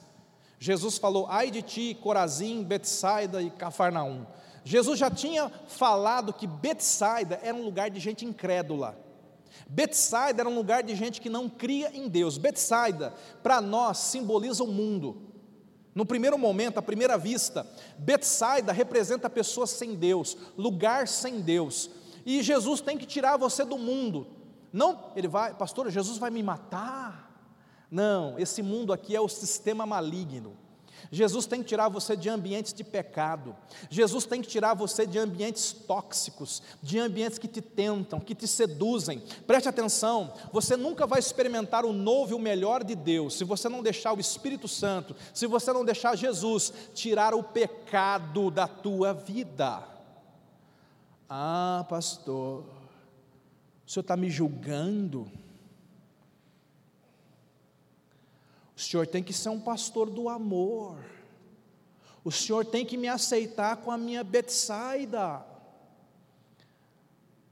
Jesus falou: Ai de ti, Corazim, Betsaida e Cafarnaum. Jesus já tinha falado que Betsaida era um lugar de gente incrédula. Betsaida era um lugar de gente que não cria em Deus. Betsaida, para nós, simboliza o mundo. No primeiro momento, à primeira vista, Betsaida representa pessoas sem Deus, lugar sem Deus. E Jesus tem que tirar você do mundo. Não, ele vai, pastor, Jesus vai me matar. Não, esse mundo aqui é o sistema maligno. Jesus tem que tirar você de ambientes de pecado. Jesus tem que tirar você de ambientes tóxicos, de ambientes que te tentam, que te seduzem. Preste atenção, você nunca vai experimentar o novo e o melhor de Deus se você não deixar o Espírito Santo, se você não deixar Jesus tirar o pecado da tua vida. Ah, pastor, o senhor está me julgando? O Senhor tem que ser um pastor do amor. O Senhor tem que me aceitar com a minha Betsaida.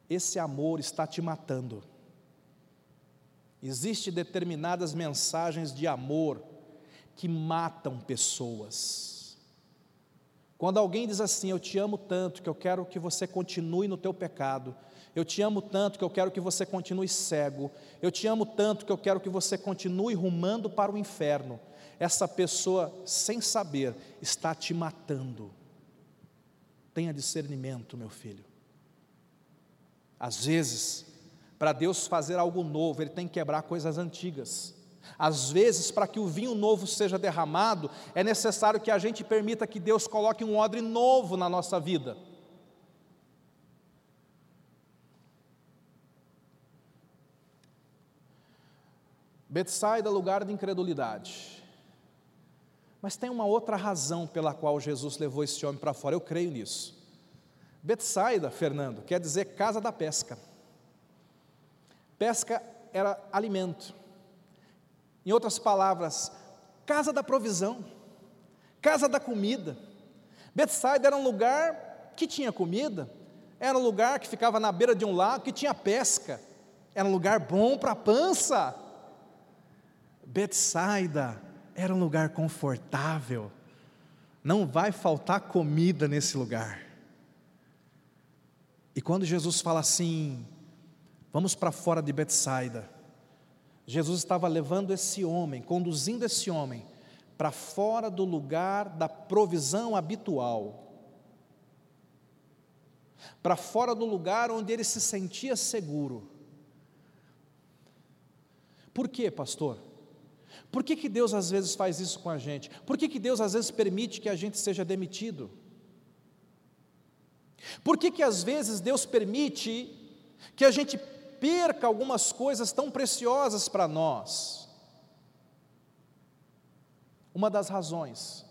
Esse amor está te matando. Existem determinadas mensagens de amor que matam pessoas. Quando alguém diz assim, eu te amo tanto que eu quero que você continue no teu pecado, eu te amo tanto que eu quero que você continue cego. Eu te amo tanto que eu quero que você continue rumando para o inferno. Essa pessoa, sem saber, está te matando. Tenha discernimento, meu filho. Às vezes, para Deus fazer algo novo, Ele tem que quebrar coisas antigas. Às vezes, para que o vinho novo seja derramado, é necessário que a gente permita que Deus coloque um odre novo na nossa vida. Betsaida, lugar de incredulidade. Mas tem uma outra razão pela qual Jesus levou esse homem para fora, eu creio nisso. Betsaida, Fernando, quer dizer casa da pesca. Pesca era alimento. Em outras palavras, casa da provisão, casa da comida. Betsaida era um lugar que tinha comida, era um lugar que ficava na beira de um lago, que tinha pesca, era um lugar bom para a pança. Betsaida era um lugar confortável, não vai faltar comida nesse lugar. E quando Jesus fala assim, vamos para fora de Betsaida, Jesus estava levando esse homem, conduzindo esse homem para fora do lugar da provisão habitual, para fora do lugar onde ele se sentia seguro. Por quê, pastor? Por que, que Deus às vezes faz isso com a gente? Por que, que Deus às vezes permite que a gente seja demitido? Por que, que às vezes Deus permite que a gente perca algumas coisas tão preciosas para nós? Uma das razões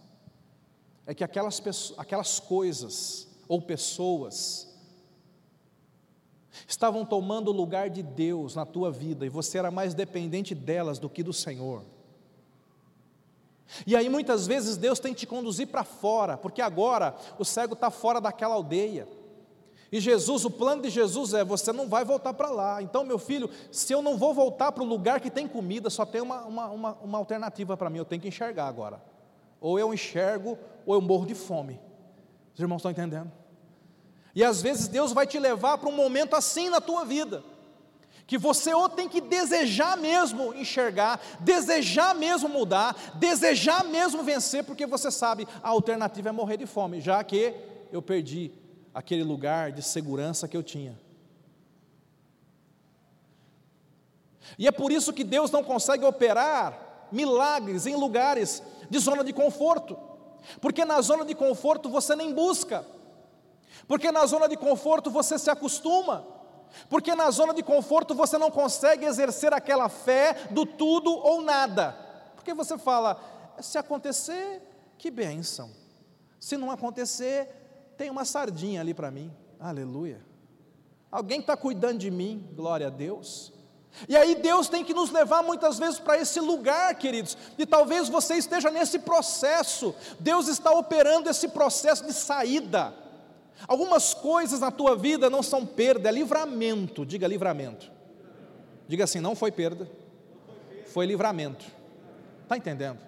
é que aquelas, aquelas coisas ou pessoas estavam tomando o lugar de Deus na tua vida e você era mais dependente delas do que do Senhor. E aí muitas vezes Deus tem que te conduzir para fora, porque agora o cego está fora daquela aldeia. E Jesus, o plano de Jesus é: você não vai voltar para lá. Então, meu filho, se eu não vou voltar para o lugar que tem comida, só tem uma, uma, uma, uma alternativa para mim, eu tenho que enxergar agora. Ou eu enxergo, ou eu morro de fome. Os irmãos estão entendendo? E às vezes Deus vai te levar para um momento assim na tua vida que você ou tem que desejar mesmo enxergar, desejar mesmo mudar, desejar mesmo vencer, porque você sabe a alternativa é morrer de fome, já que eu perdi aquele lugar de segurança que eu tinha. E é por isso que Deus não consegue operar milagres em lugares de zona de conforto, porque na zona de conforto você nem busca, porque na zona de conforto você se acostuma. Porque na zona de conforto você não consegue exercer aquela fé do tudo ou nada. Porque você fala, se acontecer, que bênção. Se não acontecer, tem uma sardinha ali para mim. Aleluia. Alguém está cuidando de mim, glória a Deus. E aí Deus tem que nos levar muitas vezes para esse lugar, queridos, e talvez você esteja nesse processo, Deus está operando esse processo de saída. Algumas coisas na tua vida não são perda, é livramento. Diga livramento. Diga assim: não foi perda, foi livramento. Está entendendo?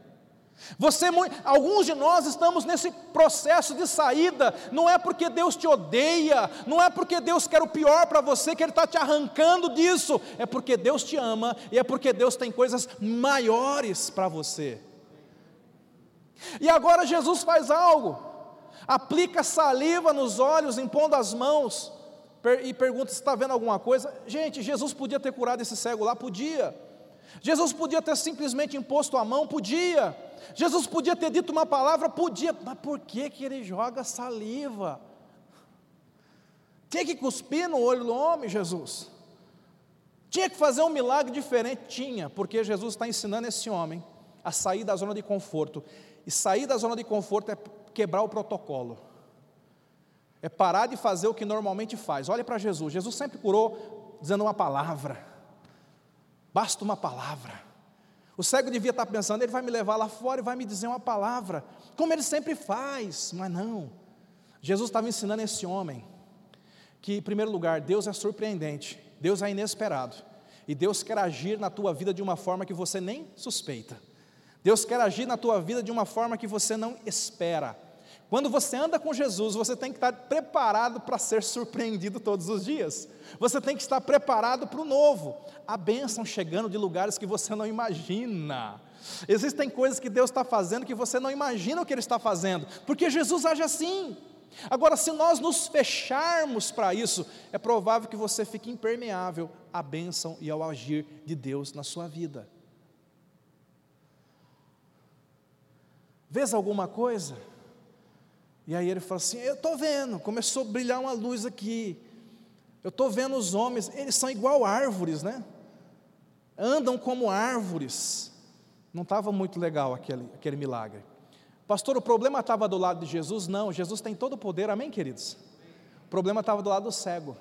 Você, alguns de nós estamos nesse processo de saída, não é porque Deus te odeia, não é porque Deus quer o pior para você que Ele está te arrancando disso, é porque Deus te ama e é porque Deus tem coisas maiores para você. E agora Jesus faz algo, aplica saliva nos olhos, impondo as mãos, e pergunta se está vendo alguma coisa. Gente, Jesus podia ter curado esse cego lá? Podia. Jesus podia ter simplesmente imposto a mão? Podia. Jesus podia ter dito uma palavra? Podia. Mas por que, que ele joga saliva? Tinha que cuspir no olho do homem, Jesus. Tinha que fazer um milagre diferente? Tinha, porque Jesus está ensinando esse homem a sair da zona de conforto. E sair da zona de conforto é quebrar o protocolo. É parar de fazer o que normalmente faz. Olha para Jesus. Jesus sempre curou dizendo uma palavra. Basta uma palavra. O cego devia estar pensando, ele vai me levar lá fora e vai me dizer uma palavra, como ele sempre faz, mas não. Jesus estava ensinando esse homem que, em primeiro lugar, Deus é surpreendente, Deus é inesperado, e Deus quer agir na tua vida de uma forma que você nem suspeita. Deus quer agir na tua vida de uma forma que você não espera. Quando você anda com Jesus, você tem que estar preparado para ser surpreendido todos os dias. Você tem que estar preparado para o novo. A bênção chegando de lugares que você não imagina. Existem coisas que Deus está fazendo que você não imagina o que Ele está fazendo, porque Jesus age assim. Agora, se nós nos fecharmos para isso, é provável que você fique impermeável à bênção e ao agir de Deus na sua vida. Vês alguma coisa? E aí ele fala assim: Eu estou vendo, começou a brilhar uma luz aqui. Eu estou vendo os homens, eles são igual árvores, né? andam como árvores. Não estava muito legal aquele, aquele milagre. Pastor, o problema estava do lado de Jesus? Não, Jesus tem todo o poder, amém, queridos? O problema estava do lado do cego.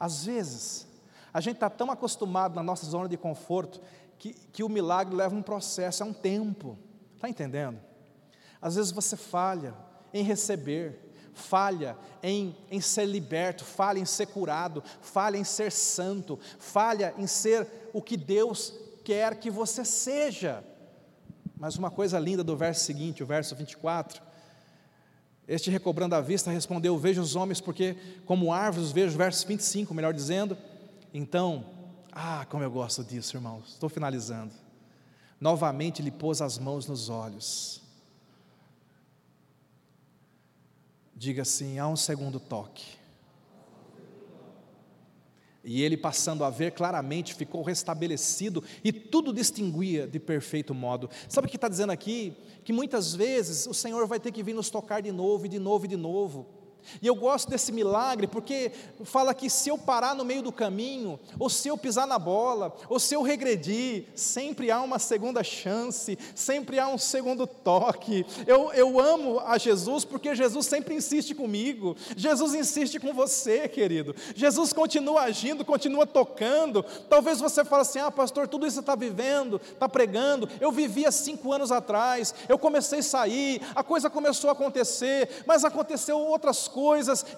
Às vezes, a gente está tão acostumado na nossa zona de conforto que, que o milagre leva um processo, é um tempo. Está entendendo? Às vezes você falha em receber, falha em, em ser liberto, falha em ser curado, falha em ser santo, falha em ser o que Deus quer que você seja. Mas uma coisa linda do verso seguinte, o verso 24. Este recobrando a vista respondeu: Vejo os homens porque, como árvores, vejo, verso 25, melhor dizendo. Então, ah, como eu gosto disso, irmãos, estou finalizando. Novamente lhe pôs as mãos nos olhos. Diga assim: há um segundo toque. E ele, passando a ver claramente, ficou restabelecido e tudo distinguia de perfeito modo. Sabe o que está dizendo aqui? Que muitas vezes o Senhor vai ter que vir nos tocar de novo, e de novo, e de novo. E eu gosto desse milagre porque fala que se eu parar no meio do caminho, ou se eu pisar na bola, ou se eu regredir, sempre há uma segunda chance, sempre há um segundo toque. Eu, eu amo a Jesus porque Jesus sempre insiste comigo, Jesus insiste com você, querido. Jesus continua agindo, continua tocando. Talvez você fale assim: ah, pastor, tudo isso está vivendo, está pregando. Eu vivia cinco anos atrás, eu comecei a sair, a coisa começou a acontecer, mas aconteceu outras coisas,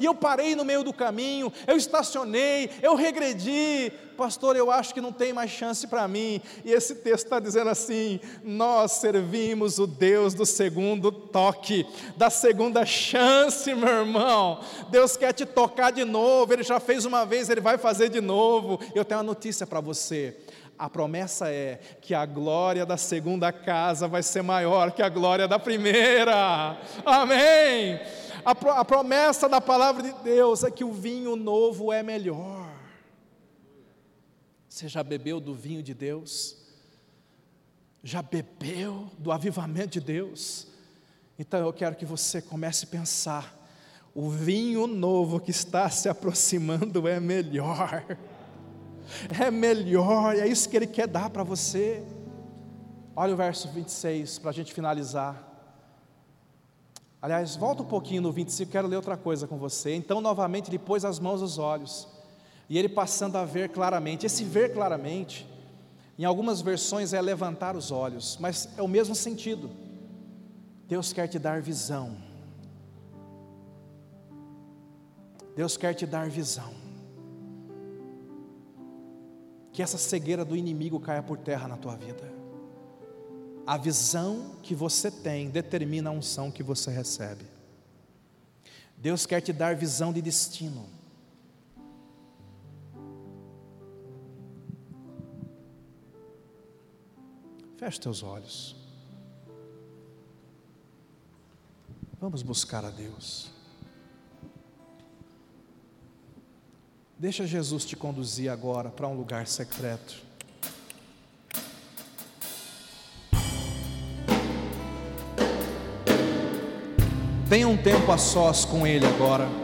e eu parei no meio do caminho, eu estacionei, eu regredi. Pastor, eu acho que não tem mais chance para mim. E esse texto está dizendo assim: nós servimos o Deus do segundo toque, da segunda chance, meu irmão. Deus quer te tocar de novo, Ele já fez uma vez, Ele vai fazer de novo. Eu tenho uma notícia para você. A promessa é que a glória da segunda casa vai ser maior que a glória da primeira. Amém. A, a promessa da palavra de Deus é que o vinho novo é melhor. Você já bebeu do vinho de Deus? Já bebeu do avivamento de Deus? Então eu quero que você comece a pensar: o vinho novo que está se aproximando é melhor. É melhor, é isso que Ele quer dar para você. Olha o verso 26 para a gente finalizar. Aliás, volta um pouquinho no 25, quero ler outra coisa com você. Então, novamente, ele pôs as mãos nos olhos, e ele passando a ver claramente. Esse ver claramente, em algumas versões é levantar os olhos, mas é o mesmo sentido. Deus quer te dar visão. Deus quer te dar visão. Que essa cegueira do inimigo caia por terra na tua vida. A visão que você tem determina a unção que você recebe. Deus quer te dar visão de destino. Feche teus olhos. Vamos buscar a Deus. Deixa Jesus te conduzir agora para um lugar secreto. Tenha um tempo a sós com Ele agora.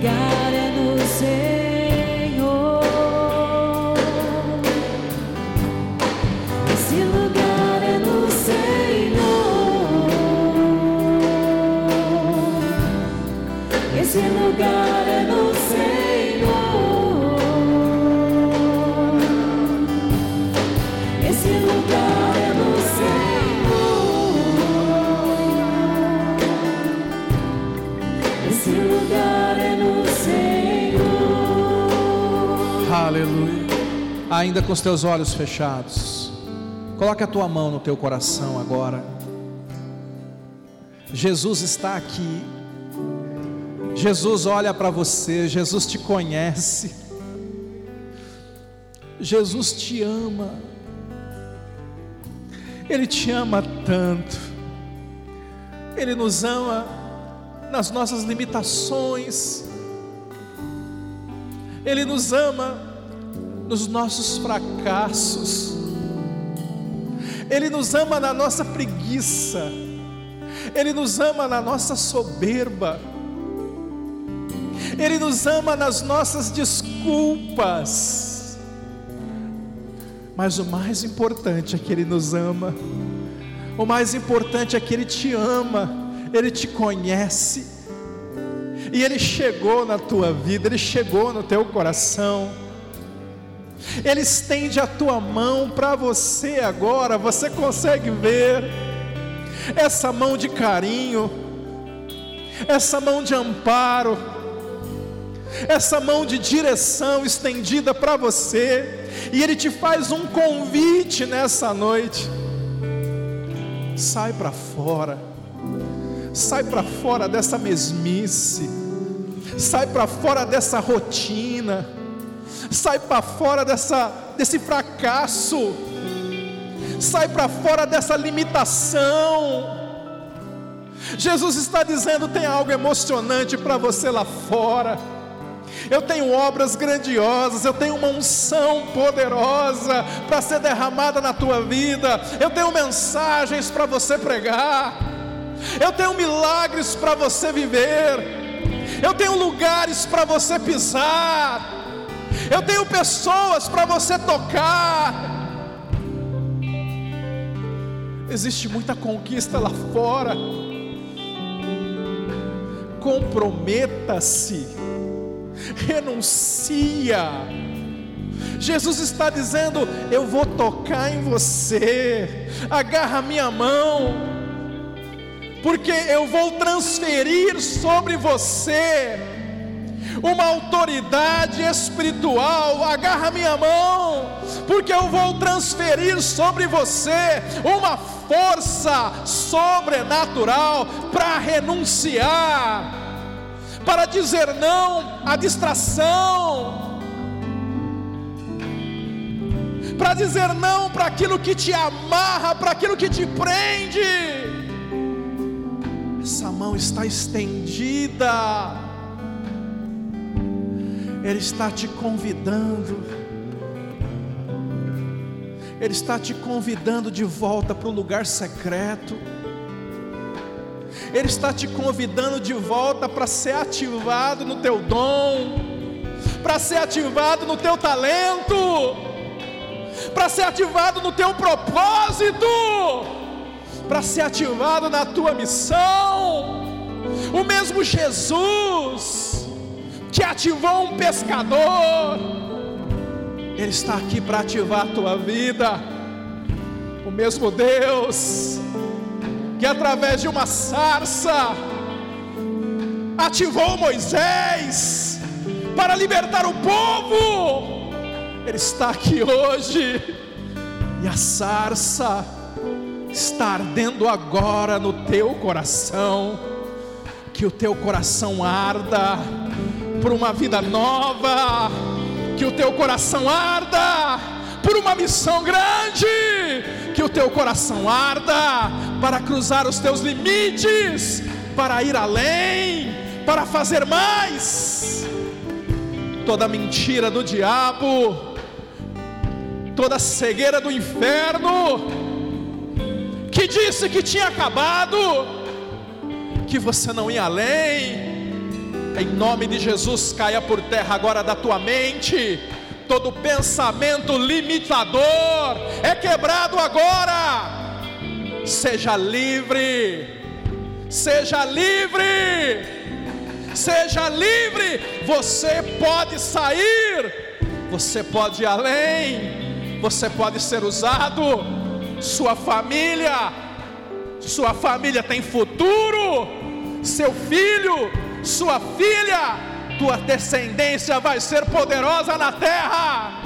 Esse com os teus olhos fechados. Coloque a tua mão no teu coração agora. Jesus está aqui. Jesus olha para você, Jesus te conhece. Jesus te ama. Ele te ama tanto. Ele nos ama nas nossas limitações. Ele nos ama nos nossos fracassos. Ele nos ama na nossa preguiça. Ele nos ama na nossa soberba. Ele nos ama nas nossas desculpas. Mas o mais importante é que Ele nos ama. O mais importante é que Ele te ama. Ele te conhece. E Ele chegou na tua vida, Ele chegou no teu coração. Ele estende a tua mão para você agora, você consegue ver essa mão de carinho, essa mão de amparo, essa mão de direção estendida para você, e Ele te faz um convite nessa noite. Sai para fora, sai para fora dessa mesmice, sai para fora dessa rotina sai para fora dessa, desse fracasso, sai para fora dessa limitação. Jesus está dizendo: tem algo emocionante para você lá fora. Eu tenho obras grandiosas, eu tenho uma unção poderosa para ser derramada na tua vida, eu tenho mensagens para você pregar, eu tenho milagres para você viver, eu tenho lugares para você pisar. Eu tenho pessoas para você tocar. Existe muita conquista lá fora. Comprometa-se. Renuncia. Jesus está dizendo: Eu vou tocar em você. Agarra minha mão. Porque eu vou transferir sobre você uma autoridade espiritual, agarra minha mão, porque eu vou transferir sobre você uma força sobrenatural para renunciar, para dizer não à distração, para dizer não para aquilo que te amarra, para aquilo que te prende. Essa mão está estendida. Ele está te convidando. Ele está te convidando de volta para o lugar secreto. Ele está te convidando de volta para ser ativado no teu dom, para ser ativado no teu talento, para ser ativado no teu propósito, para ser ativado na tua missão. O mesmo Jesus que ativou um pescador, Ele está aqui para ativar a tua vida. O mesmo Deus que através de uma sarça ativou Moisés para libertar o povo, Ele está aqui hoje, e a sarça está ardendo agora no teu coração, que o teu coração arda por uma vida nova, que o teu coração arda por uma missão grande, que o teu coração arda para cruzar os teus limites, para ir além, para fazer mais. Toda mentira do diabo, toda cegueira do inferno, que disse que tinha acabado, que você não ia além, em nome de Jesus, caia por terra agora da tua mente. Todo pensamento limitador é quebrado agora. Seja livre, seja livre, seja livre. Você pode sair, você pode ir além, você pode ser usado. Sua família, sua família tem futuro. Seu filho sua filha, tua descendência vai ser poderosa na terra.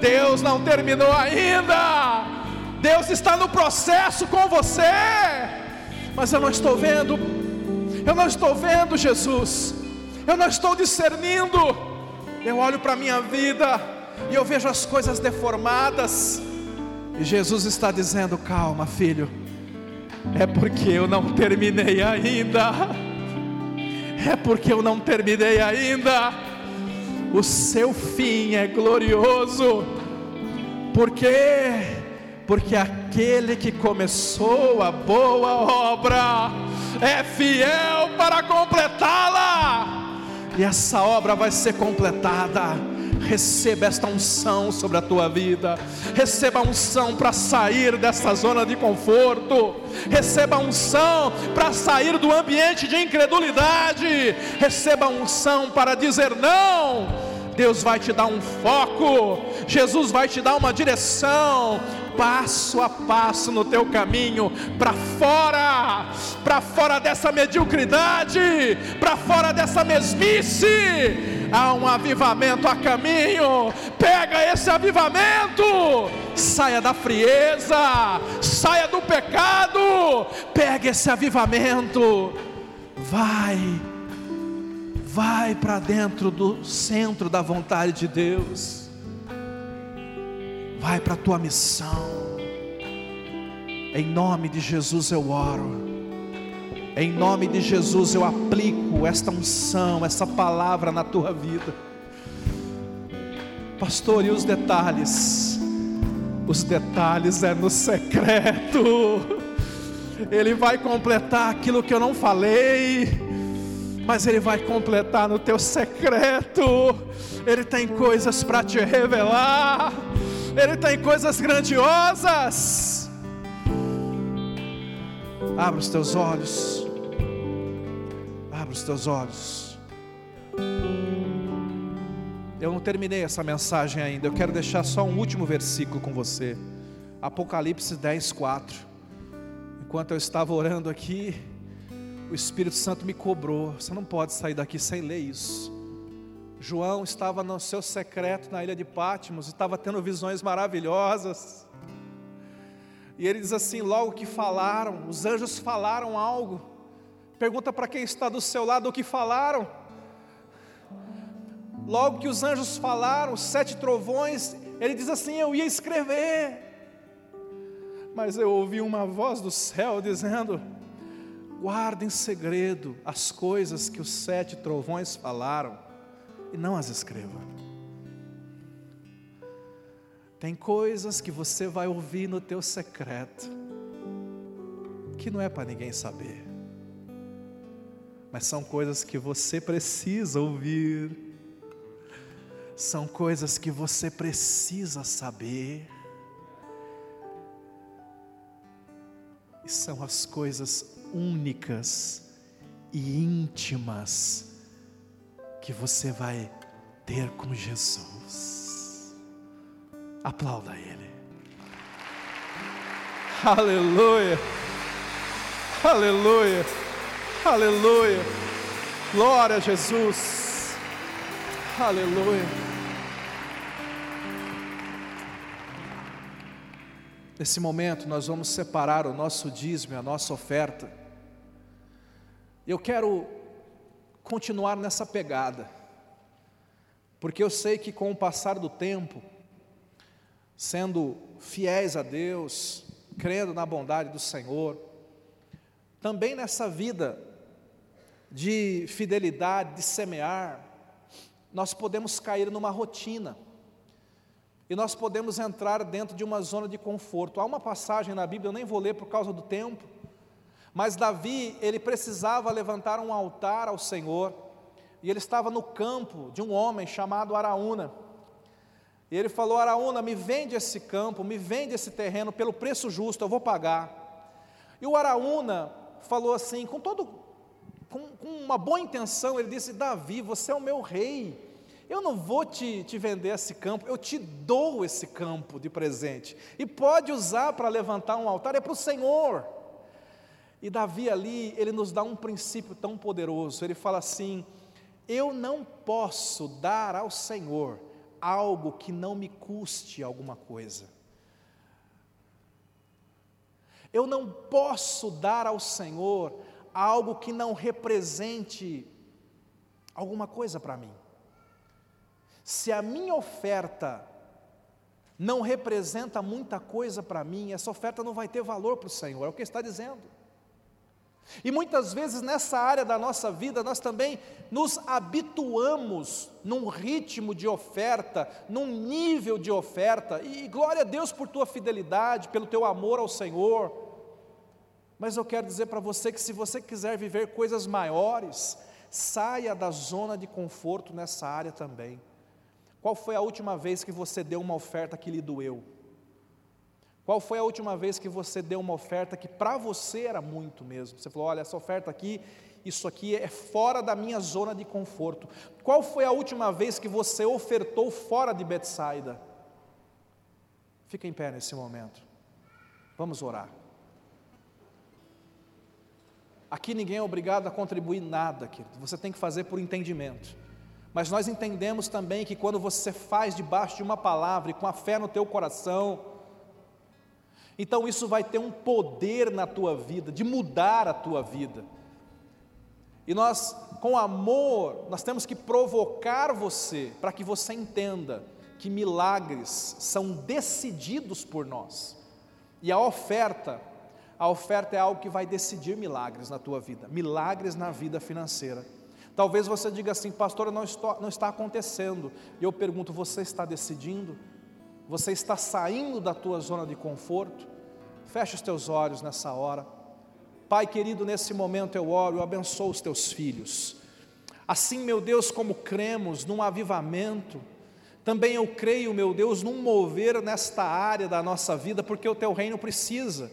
Deus não terminou ainda. Deus está no processo com você. Mas eu não estou vendo. Eu não estou vendo Jesus. Eu não estou discernindo. Eu olho para a minha vida e eu vejo as coisas deformadas. E Jesus está dizendo: calma, filho. É porque eu não terminei ainda é porque eu não terminei ainda. O seu fim é glorioso, porque porque aquele que começou a boa obra é fiel para completá-la, e essa obra vai ser completada Receba esta unção sobre a tua vida. Receba a unção para sair dessa zona de conforto. Receba a unção para sair do ambiente de incredulidade. Receba a unção para dizer não. Deus vai te dar um foco. Jesus vai te dar uma direção passo a passo no teu caminho para fora, para fora dessa mediocridade, para fora dessa mesmice. Há um avivamento a caminho. Pega esse avivamento, saia da frieza, saia do pecado, pega esse avivamento, vai, vai para dentro do centro da vontade de Deus, vai para a tua missão. Em nome de Jesus eu oro. Em nome de Jesus eu aplico esta unção, essa palavra na tua vida. Pastor, e os detalhes? Os detalhes é no secreto. Ele vai completar aquilo que eu não falei, mas Ele vai completar no teu secreto. Ele tem coisas para te revelar. Ele tem coisas grandiosas. Abra os teus olhos os teus olhos. Eu não terminei essa mensagem ainda, eu quero deixar só um último versículo com você. Apocalipse 10, 4. Enquanto eu estava orando aqui, o Espírito Santo me cobrou. Você não pode sair daqui sem ler isso. João estava no seu secreto na ilha de Pátimos, estava tendo visões maravilhosas. E ele diz assim: logo que falaram, os anjos falaram algo. Pergunta para quem está do seu lado o que falaram. Logo que os anjos falaram, sete trovões, ele diz assim: Eu ia escrever. Mas eu ouvi uma voz do céu dizendo: Guarda em segredo as coisas que os sete trovões falaram e não as escreva. Tem coisas que você vai ouvir no teu secreto que não é para ninguém saber mas são coisas que você precisa ouvir, são coisas que você precisa saber. são as coisas únicas e íntimas que você vai ter com Jesus. Aplauda Ele. Aleluia, aleluia, aleluia. Glória a Jesus. Aleluia. Nesse momento, nós vamos separar o nosso dízimo, a nossa oferta. Eu quero continuar nessa pegada, porque eu sei que com o passar do tempo, sendo fiéis a Deus, crendo na bondade do Senhor, também nessa vida de fidelidade, de semear, nós podemos cair numa rotina. E nós podemos entrar dentro de uma zona de conforto. Há uma passagem na Bíblia, eu nem vou ler por causa do tempo, mas Davi, ele precisava levantar um altar ao Senhor, e ele estava no campo de um homem chamado Araúna. E ele falou: Araúna, me vende esse campo, me vende esse terreno pelo preço justo, eu vou pagar. E o Araúna falou assim, com todo, com, com uma boa intenção, ele disse: Davi, você é o meu rei. Eu não vou te, te vender esse campo, eu te dou esse campo de presente. E pode usar para levantar um altar, é para o Senhor. E Davi ali, ele nos dá um princípio tão poderoso. Ele fala assim: Eu não posso dar ao Senhor algo que não me custe alguma coisa. Eu não posso dar ao Senhor algo que não represente alguma coisa para mim. Se a minha oferta não representa muita coisa para mim, essa oferta não vai ter valor para o Senhor, é o que está dizendo. E muitas vezes nessa área da nossa vida nós também nos habituamos num ritmo de oferta, num nível de oferta, e glória a Deus por tua fidelidade, pelo teu amor ao Senhor. Mas eu quero dizer para você que se você quiser viver coisas maiores, saia da zona de conforto nessa área também. Qual foi a última vez que você deu uma oferta que lhe doeu? Qual foi a última vez que você deu uma oferta que para você era muito mesmo? Você falou: olha, essa oferta aqui, isso aqui é fora da minha zona de conforto. Qual foi a última vez que você ofertou fora de Betsaida? Fica em pé nesse momento. Vamos orar. Aqui ninguém é obrigado a contribuir nada, querido. Você tem que fazer por entendimento. Mas nós entendemos também que quando você faz debaixo de uma palavra e com a fé no teu coração, então isso vai ter um poder na tua vida, de mudar a tua vida. E nós, com amor, nós temos que provocar você para que você entenda que milagres são decididos por nós. E a oferta, a oferta é algo que vai decidir milagres na tua vida, milagres na vida financeira. Talvez você diga assim, pastor, não, estou, não está acontecendo. E eu pergunto, você está decidindo? Você está saindo da tua zona de conforto? Feche os teus olhos nessa hora. Pai querido, nesse momento eu oro, eu abençoo os teus filhos. Assim, meu Deus, como cremos num avivamento, também eu creio, meu Deus, num mover nesta área da nossa vida, porque o teu reino precisa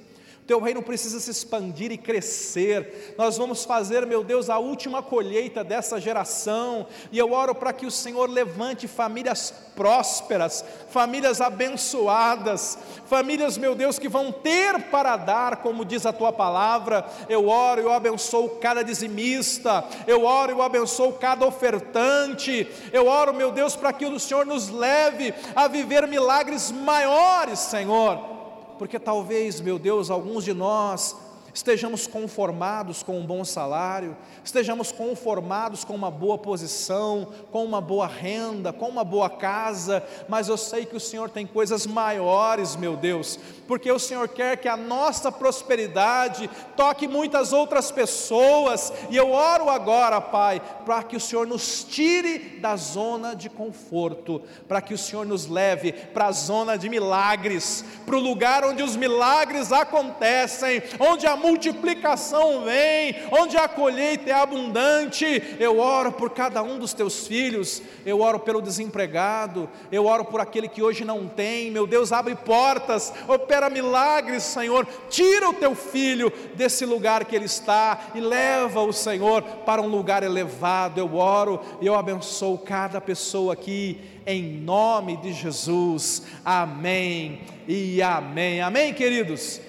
teu reino precisa se expandir e crescer. Nós vamos fazer, meu Deus, a última colheita dessa geração, e eu oro para que o Senhor levante famílias prósperas, famílias abençoadas, famílias, meu Deus, que vão ter para dar, como diz a tua palavra. Eu oro, eu abençoo cada dizimista, eu oro, eu abençoo cada ofertante. Eu oro, meu Deus, para que o Senhor nos leve a viver milagres maiores, Senhor porque talvez, meu Deus, alguns de nós estejamos conformados com um bom salário, estejamos conformados com uma boa posição, com uma boa renda, com uma boa casa, mas eu sei que o Senhor tem coisas maiores, meu Deus, porque o Senhor quer que a nossa prosperidade toque muitas outras pessoas, e eu oro agora, Pai, para que o Senhor nos tire da zona de conforto, para que o Senhor nos leve para a zona de milagres, para o lugar onde os milagres acontecem, onde a multiplicação vem, onde a colheita é abundante. Eu oro por cada um dos teus filhos, eu oro pelo desempregado, eu oro por aquele que hoje não tem. Meu Deus, abre portas, opera milagres, Senhor. Tira o teu filho desse lugar que ele está e leva o Senhor para um lugar elevado. Eu oro e eu abençoo cada pessoa aqui em nome de Jesus. Amém e amém. Amém, queridos.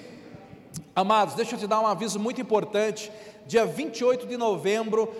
Amados, deixa eu te dar um aviso muito importante. Dia 28 de novembro,